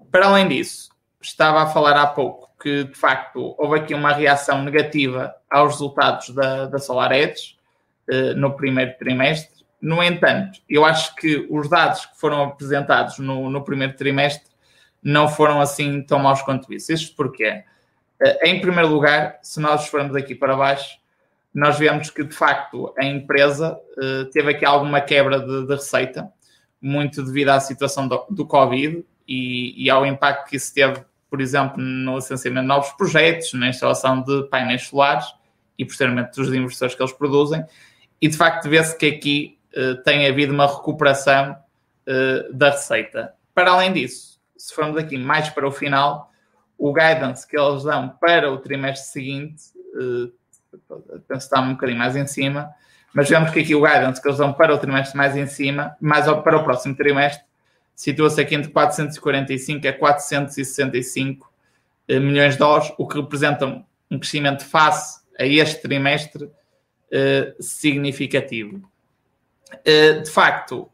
Para além disso, estava a falar há pouco que de facto houve aqui uma reação negativa aos resultados da, da SolarEdge eh, no primeiro trimestre. No entanto, eu acho que os dados que foram apresentados no, no primeiro trimestre não foram assim tão maus quanto isso. Isto porquê? Eh, em primeiro lugar, se nós formos aqui para baixo, nós vemos que de facto a empresa uh, teve aqui alguma quebra de, de, receita, muito devido à situação do, do Covid e, e, ao impacto que isso teve, por exemplo, no licenciamento de novos projetos, na instalação de painéis solares e posteriormente dos investidores que eles produzem. E de facto vê-se que aqui tem havido uma recuperação uh, da receita. Para além disso, se formos aqui mais para o final, o guidance que eles dão para o trimestre seguinte penso que está um bocadinho mais em cima, mas vemos que aqui o guidance que eles dão para o trimestre mais em cima, mais para o próximo trimestre, situa-se aqui entre 445 a 465 eh, milhões de dólares, o que representa um crescimento face a este trimestre eh, significativo. Eh, de facto,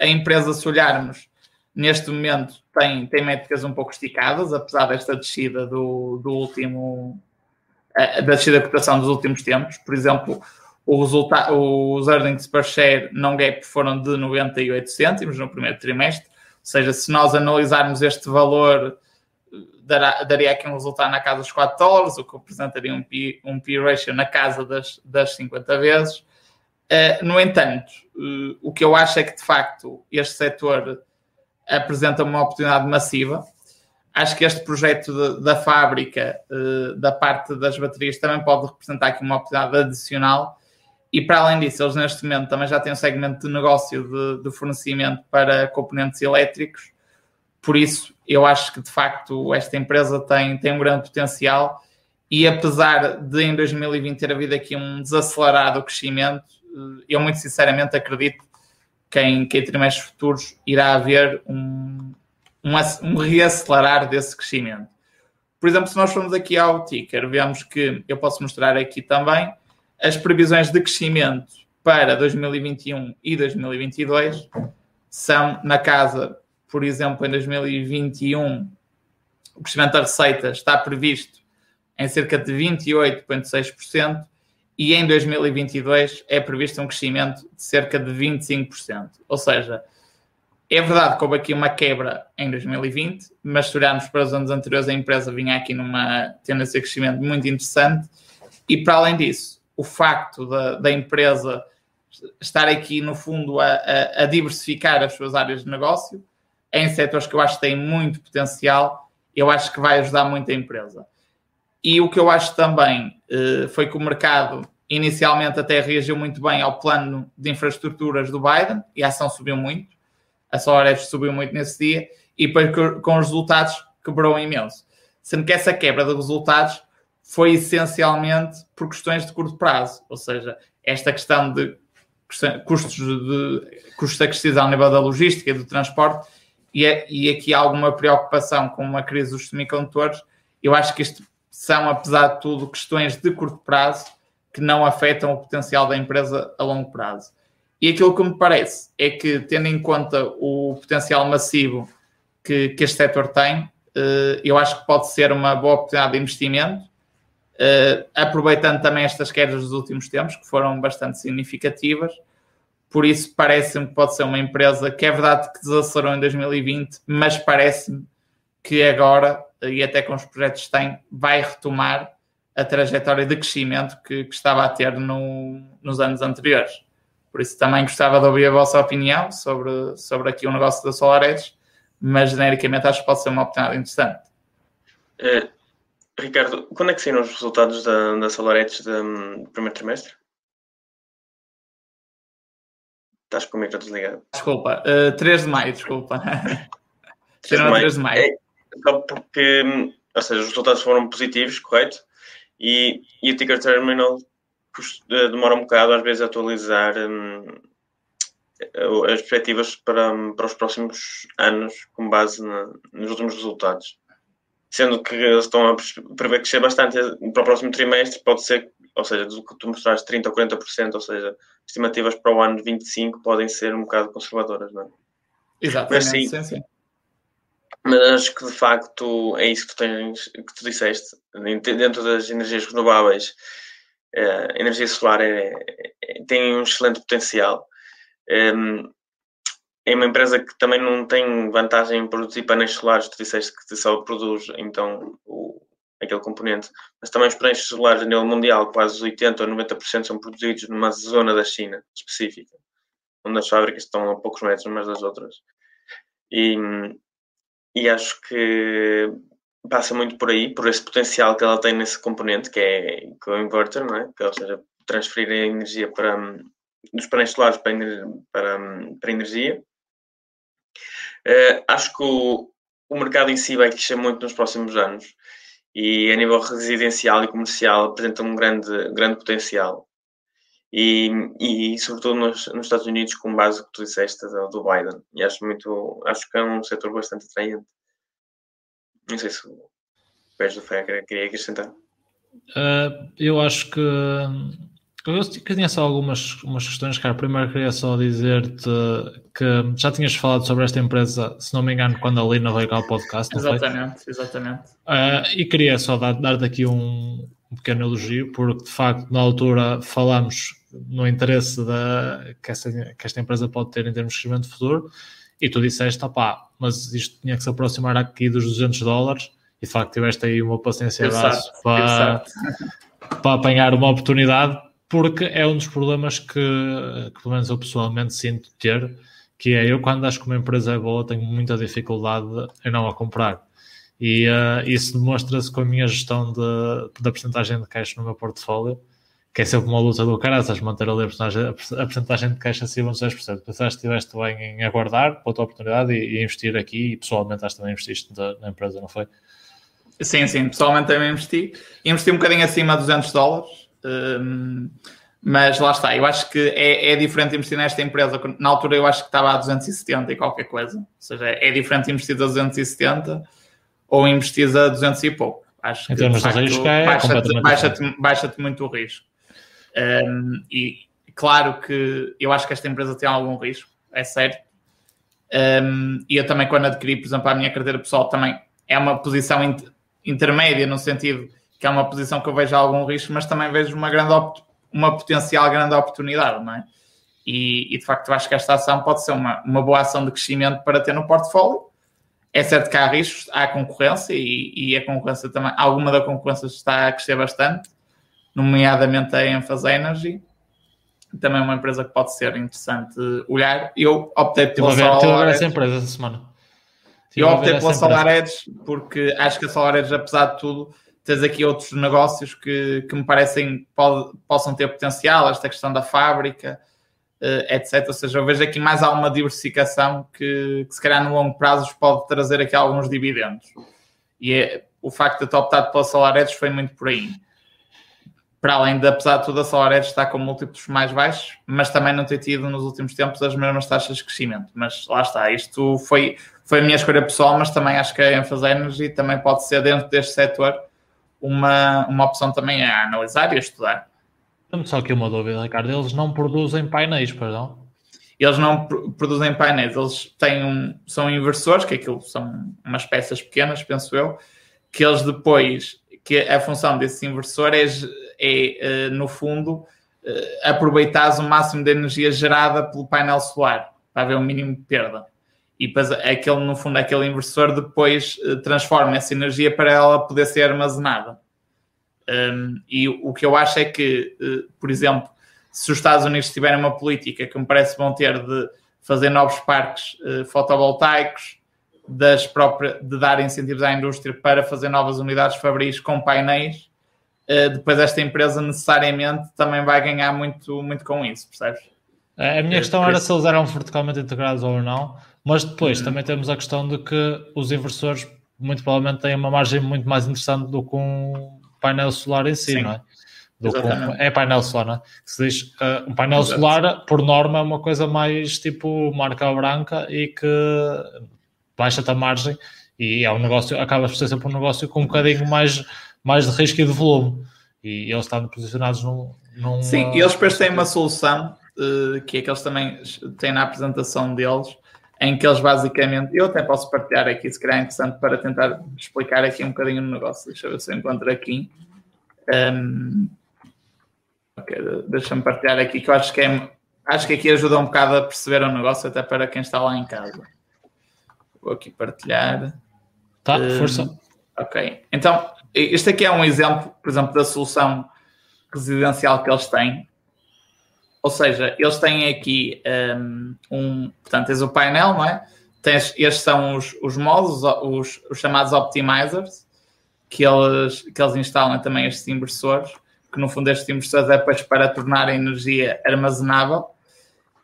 a empresa, se olharmos neste momento, tem, tem métricas um pouco esticadas, apesar desta descida do, do último da descida da cotação dos últimos tempos. Por exemplo, o resultado, os earnings per share não gap foram de 98 cêntimos no primeiro trimestre. Ou seja, se nós analisarmos este valor, dará, daria aqui um resultado na casa dos 4 dólares, o que representaria um P, um P ratio na casa das, das 50 vezes. Uh, no entanto, uh, o que eu acho é que, de facto, este setor apresenta uma oportunidade massiva acho que este projeto de, da fábrica, uh, da parte das baterias, também pode representar aqui uma oportunidade adicional. E para além disso, eles neste momento também já têm um segmento de negócio de, de fornecimento para componentes elétricos. Por isso, eu acho que de facto esta empresa tem, tem um grande potencial. E apesar de em 2020 ter havido aqui um desacelerado crescimento, eh, eu muito sinceramente acredito que em, que em trimestres futuros irá haver um, um, um reacelerar desse crescimento. Por exemplo, se nós formos aqui ao ticker, vemos que eu posso mostrar aqui também as previsões de crescimento para 2021 e 2022 são na casa, por exemplo, em 2021, o crescimento da receita está previsto em cerca de 28,6% e em 2022 é previsto um crescimento de cerca de 25%. Ou seja, é verdade que houve aqui uma quebra em 2020, mas se olharmos para os anos anteriores, a empresa vinha aqui numa tendência de crescimento muito interessante. E para além disso, o facto da, da empresa estar aqui, no fundo, a, a, a, diversificar as suas áreas de negócio em setores que eu acho que têm muito potencial, eu acho que vai ajudar muito a empresa. E o que eu acho também eh, foi que o mercado inicialmente até reagiu muito bem ao plano de infraestruturas do Biden e a ação subiu muito a Solares subiu muito nesse dia e depois com os resultados quebrou imenso. Sendo que essa quebra de resultados foi essencialmente por questões de curto prazo, ou seja, esta questão de custos de custos acrescidos ao nível da logística e do transporte e, é, e aqui há alguma preocupação com uma crise dos semicondutores, eu acho que isto são, apesar de tudo, questões de curto prazo que não afetam o potencial da empresa a longo prazo. E aquilo que me parece é que, tendo em conta o potencial massivo que, que este setor tem, eh, eu acho que pode ser uma boa oportunidade de investimento, eh, aproveitando também estas quedas dos últimos tempos, que foram bastante significativas. Por isso, parece-me que pode ser uma empresa que é verdade que desacelerou em 2020, mas parece-me que agora, e até com os projetos que tem, vai retomar a trajetória de crescimento que, que estava a ter no, nos anos anteriores. Por isso também gostava de ouvir a vossa opinião sobre, sobre aqui o negócio da SolarEdge, mas genericamente acho que pode ser uma oportunidade interessante. Uh, Ricardo, quando é que saíram os resultados da, da SolarEdge do primeiro trimestre? Estás com o micro desligado. Desculpa, uh, eh, 3 de maio, desculpa. 3 de maio. 3 de maio. É, só porque, ou seja, os resultados foram positivos, correto? E, e o ticker terminal demora um bocado às vezes a atualizar, um, as perspectivas para, para os próximos anos com base na, nos últimos resultados. Sendo que eles estão a prever crescer bastante para o próximo trimestre, pode ser, ou seja, do que tu mostraste 30% ou 40%, ou seja, estimativas para o ano 25 podem ser um bocado conservadoras, não é? Exatamente, mas, sim, sim, sim. Mas acho que de facto é isso que tu tens, que tu disseste. Dentro das energias renováveis, eh, a energia solar é, é, tem um excelente potencial. Um, é uma empresa que também não tem vantagem em produzir painéis solares. Tu disseste que só produz então o, aquele componente, mas também os painéis solares a nível mundial, quase 80 ou 90% são produzidos numa zona da China específica, onde as fábricas estão a poucos metros umas das outras. E, e acho que passa muito por aí, por esse potencial que ela tem nesse componente, que é, o inverter, não é? Que, ou seja, transferir a energia para, dos painéis solares para, para, para energia. Uh, acho que o, o mercado em si vai crescer muito nos próximos anos e a nível residencial e comercial apresenta um grande, grande potencial. E, e sobretudo nos, nos Estados Unidos, com base que tu disseste do, do, Biden. E acho muito, acho que é um setor bastante atraente. Não sei se o Pérez do Fé queria acrescentar. Uh, eu acho que eu tinha só algumas umas questões, cara. Primeiro queria só dizer-te que já tinhas falado sobre esta empresa, se não me engano, quando a Lina veio cá ao podcast. Exatamente, foi? exatamente. Uh, e queria só dar-te dar aqui um, um, pequeno elogio, porque de facto na altura falámos no interesse da, que, esta, que esta empresa pode ter em termos de crescimento futuro, e tu disseste, opá, mas isto tinha que se aproximar aqui dos 200 dólares, e de facto tiveste aí uma paciência para, para apanhar uma oportunidade porque é um dos problemas que, que pelo menos eu pessoalmente sinto ter, que é eu quando acho que uma empresa é boa tenho muita dificuldade em não a comprar. E uh, isso demonstra-se com a minha gestão de, da porcentagem de caixa no meu portfólio, que é sempre uma luta do caraças manter ali a porcentagem, a porcentagem de caixa acima dos 10%. Pensaste que estiveste bem em aguardar para outra oportunidade e, e, investir aqui, e pessoalmente acho que também investiste na, empresa, não foi? Sim, sim, pessoalmente também investi. Investi um bocadinho acima de 200 dólares, um, mas lá está, eu acho que é, é, diferente investir nesta empresa. Na altura eu acho que estava a 270 e qualquer coisa. Ou seja, é diferente investir a 270 ou investir a 200 e pouco. Acho que de risco é baixa-te baixa baixa muito o risco. Um, e claro que eu acho que esta empresa tem algum risco, é certo. Um, e eu também, quando adquiri, por exemplo, a minha carteira pessoal, também é uma posição inter intermédia, no sentido que é uma posição que eu vejo algum risco, mas também vejo uma grande uma potencial grande oportunidade, não é? E, e, de facto, eu acho que esta ação pode ser uma, uma boa ação de crescimento para ter no portfólio. É certo que há riscos, há concorrência e, e a concorrência também, alguma da concorrência está a crescer bastante, nomeadamente a Enfase Energy. Também é uma empresa que pode ser interessante olhar. Eu optei pela Solar essa empresa essa semana. Eu optei pela Solar Edge porque acho que a Solar Edge, apesar de tudo, tens aqui outros negócios que, que me parecem pode, possam ter potencial, esta questão da fábrica, uh, etc. Ou seja, eu vejo aqui mais alguma diversificação que, que, se calhar no longo prazo pode trazer aqui alguns dividendos. E é, o facto de ter optado pela SolarEdge foi muito por aí. Para além de, apesar de tudo, a SolarEdge está com múltiplos mais baixos, mas também não ter tido nos últimos tempos as mesmas taxas de crescimento. Mas lá está, isto foi, foi a minha escolha pessoal, mas também acho que a Enfase Energy também pode ser dentro deste setor uma, uma opção também a analisar e a estudar. Temos só aqui uma dúvida, Ricardo. Eles não produzem painéis, perdão? Eles não produzem painéis, eles têm um, são inversores, que aquilo são umas peças pequenas, penso eu, que eles depois, que a função desse inversor é, é eh, no fundo, eh, aproveitar o máximo de energia gerada pelo painel solar, para haver um mínimo de perda e depois aquele, no fundo, aquele inversor depois eh, transforma essa energia para ela poder ser armazenada. Um, e o que eu acho é que, por exemplo, se os Estados Unidos tiverem uma política que me parece vão ter de fazer novos parques uh, fotovoltaicos, das próprias, de dar incentivos à indústria para fazer novas unidades fabris com painéis, depois esta empresa necessariamente também vai ganhar muito, muito com isso, percebes? A minha questão era se eles eram verticalmente integrados ou não, mas depois uhum. também temos a questão de que os inversores muito provavelmente têm uma margem muito mais interessante do que um painel solar em si, Sim. não é? do um, é painel solar, né? Se diz, uh, um painel Exato. solar, por norma, é uma coisa mais tipo marca branca e que baixa-te a margem e é um negócio, acaba por ser sempre um negócio com um bocadinho mais, mais de risco e de volume. E eles estão posicionados num. num Sim, e eles depois têm uma solução uh, que é que eles também têm na apresentação deles, em que eles basicamente. Eu até posso partilhar aqui, se calhar é interessante para tentar explicar aqui um bocadinho o negócio. Deixa eu ver se eu encontro aqui. Um, ok, deixa-me partilhar aqui que eu acho que é. Acho que aqui ajuda um bocado a perceber o negócio, até para quem está lá em casa. Vou aqui partilhar. Tá, um, força. Ok. Então, este aqui é um exemplo, por exemplo, da solução residencial que eles têm. Ou seja, eles têm aqui um, um portanto, tens o painel, não é? Tens, estes são os, os modos, os, os chamados optimizers, que eles, que eles instalam também estes inversores, que no fundo estes inversores é depois para tornar a energia armazenável.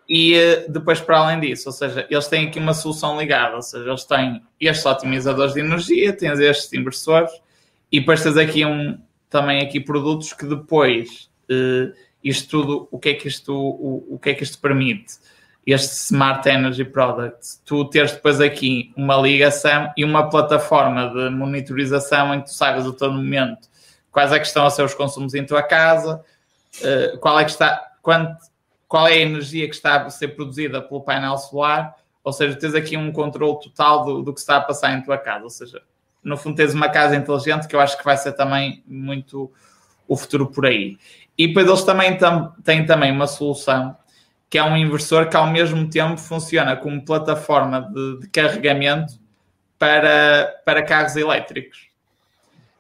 E eh, depois, para além disso, ou seja, eles têm aqui uma solução ligada, ou seja, eles têm estes otimizadores de energia, tens estes inversores, e depois tens aqui um, também aqui produtos que depois uh, isto tudo, o que é que isto, o, o que é que isto permite? Este Smart Energy Product, tu teres depois aqui uma ligação e uma plataforma de monitorização em que tu saibas a todo momento quais é que estão a ser os consumos em tua casa, uh, qual é que está, quanto, qual é a energia que está a ser produzida pelo painel solar, ou seja, tens aqui um controle total do, do que está a passar em tua casa, ou seja, no fundo tens uma casa inteligente que eu acho que vai ser também muito o futuro por aí. E depois eles também tam, têm também uma solução que é um inversor que ao mesmo tempo funciona como plataforma de, de carregamento para, para carros elétricos.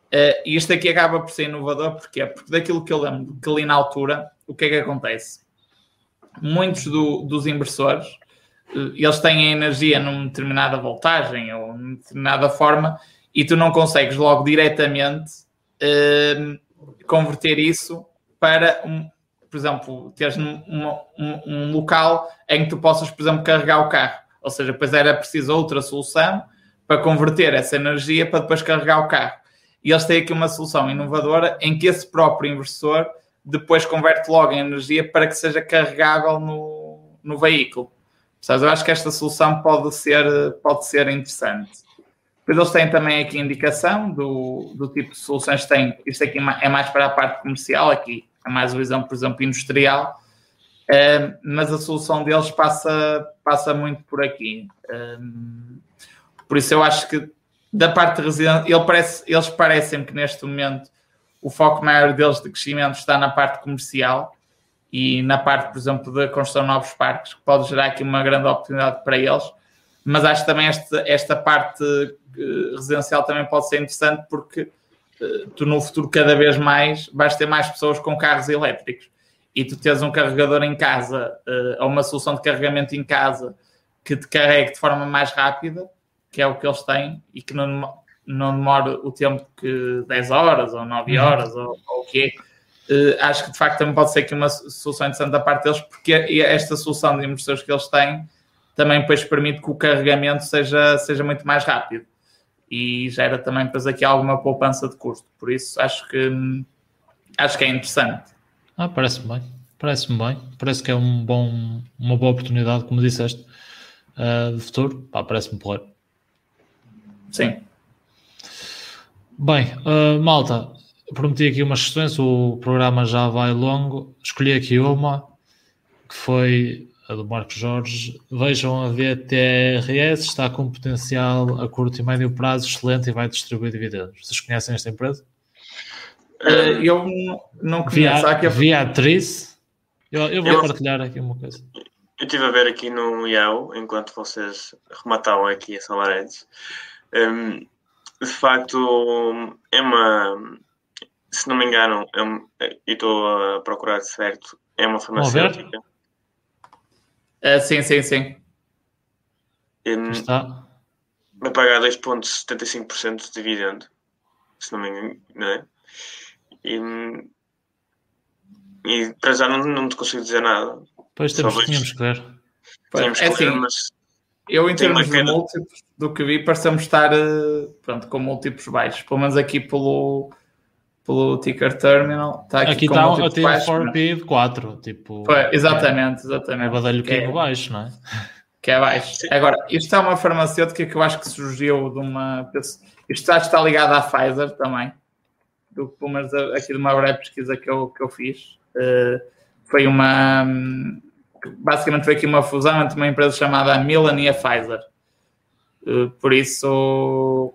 Uh, e isto aqui acaba por ser inovador, porquê? Porque daquilo que eu lembro que ali na altura, o que é que acontece? Muitos do, dos inversores, uh, eles têm a energia numa determinada voltagem ou numa determinada forma e tu não consegues logo diretamente uh, converter isso para, um, por exemplo, teres um, um, um, local em que tu possas, por exemplo, carregar o carro. Ou seja, depois era preciso outra solução para converter essa energia para depois carregar o carro. E eles têm aqui uma solução inovadora em que esse próprio inversor depois converte logo em energia para que seja carregável no, no veículo. Eu acho que esta solução pode ser, pode ser interessante. Depois eles têm também aqui indicação do, do tipo de soluções que têm. Isto aqui é mais para a parte comercial, aqui é mais uma visão, por exemplo, industrial, uh, mas a solução deles passa, passa muito por aqui. Uh, por isso eu acho que da parte residencial, ele parece, eles parecem que neste momento o foco maior deles de crescimento está na parte comercial e na parte, por exemplo, da construção de novos parques, que pode gerar aqui uma grande oportunidade para eles mas acho que também esta, esta parte uh, residencial também pode ser interessante porque uh, tu no futuro cada vez mais vais ter mais pessoas com carros elétricos e tu tens um carregador em casa uh, ou uma solução de carregamento em casa que te carregue de forma mais rápida, que é o que eles têm e que não, não demora o tempo que 10 horas ou 9 uhum. horas ou, ou o quê. Uh, acho que de facto também pode ser que uma solução interessante da parte deles, porque esta solução de inversores que eles têm também depois permite que o carregamento seja, seja muito mais rápido e gera também depois aqui alguma poupança de custo. Por isso acho que acho que é interessante. Ah, parece-me bem, parece-me bem, parece que é um bom, uma boa oportunidade, como disseste, uh, de futuro. parece-me porreiro. Sim. Bem, uh, malta, prometi aqui umas questões, o programa já vai longo. Escolhi aqui uma que foi a do Marcos Jorge, vejam a VTRS, está com potencial a curto e médio prazo excelente e vai distribuir dividendos. Vocês conhecem esta empresa? Uh, eu não conheço. Via, via atriz, eu, eu vou eu, partilhar aqui uma coisa. Eu estive a ver aqui no IAU, enquanto vocês rematavam aqui a Salaredes. Um, de facto, é uma. Se não me engano, é um, e estou a procurar certo, é uma farmacêutica. Uh, sim, sim, sim. Um, Está. Vai pagar 2,75% de dividendo, se não me engano, não é? E, e para já não, não te consigo dizer nada. Pois temos, tínhamos que ver. Tínhamos é que ver, assim, mas eu, em termos de múltiplos, do que vi, parecemos estar uh, pronto, com múltiplos baixos, pelo menos aqui pelo, pelo ticker terminal. Tá aqui Aqui com está múltiplo eu tenho baixo, for mas- P de 4, tipo. Foi, exatamente, É exatamente. badalhoquinho Que é- baixo, não é? que é baixo. Agora, isto é uma farmacêutica que eu acho que surgiu de uma. Isto está ligado à Pfizer também, do pelo menos aqui de uma breve pesquisa que eu, que eu fiz. Eh, foi uma. hum, Basicamente foi aqui uma fusão entre uma empresa chamada Milan e a Pfizer. Eh, por isso,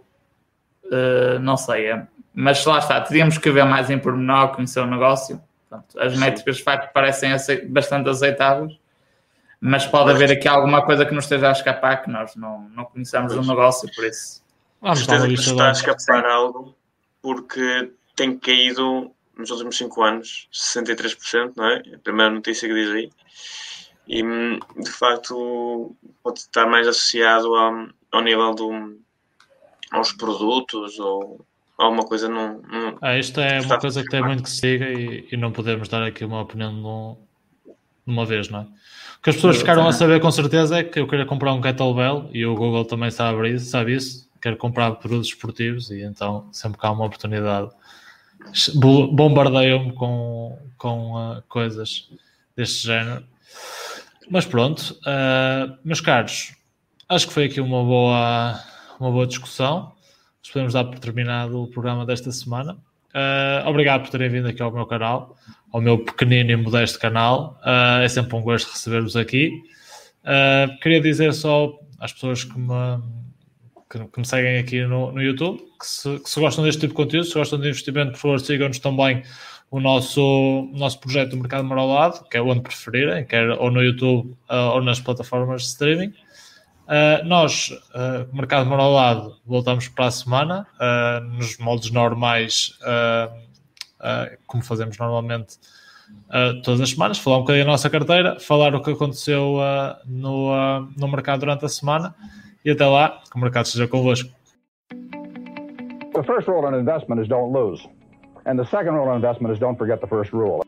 eh, não sei. é- Mas lá está, teríamos que ver mais em pormenor, conhecer o negócio. Portanto, as Sim. métricas de facto parecem bastante aceitáveis mas pode haver aqui alguma coisa que nos esteja a escapar que nós não, não conhecemos do negócio, por isso. Vamos certeza que lista está a de escapar algo porque tem caído nos últimos 5 anos 63%, não é? A primeira notícia que diz aí. E de facto pode estar mais associado ao, ao nível do, aos produtos ou alguma coisa num. num Ah, isto é uma coisa que tem muito que se diga e, e não podemos dar aqui uma opinião num- de uma vez, não é? O que as pessoas ficaram a saber com certeza é que eu queria comprar um kettlebell e o Google também sabe isso, sabe isso. Quero comprar produtos esportivos e então sempre que há uma oportunidade bo- bombardeiam-me com, com ah, coisas deste género. Mas pronto, ah, meus caros, acho que foi aqui uma boa, uma boa discussão. Nós podemos dar por terminado o programa desta semana. Uh, obrigado por terem vindo aqui ao meu canal, ao meu pequenino e modesto canal. Uh, é sempre um gosto receber-vos aqui. Uh, queria dizer só às pessoas que me, que, que me seguem aqui no, no YouTube que se, que se gostam deste tipo de conteúdo, se gostam de investimento, por favor, sigam-nos também o nosso, o nosso projeto do Mercado Marolado, que é onde preferirem, quer ou no YouTube ou nas plataformas de streaming. Uh, nós, uh, Mercado Marolado, voltamos para a semana, uh, nos moldes normais, como fazemos normalmente todas as semanas, falar um bocadinho da nossa carteira, falar o que aconteceu no, no mercado durante a semana e até lá, que o mercado esteja convosco. The first rule in investment is don't lose. And the second rule in investment is don't forget the first rule.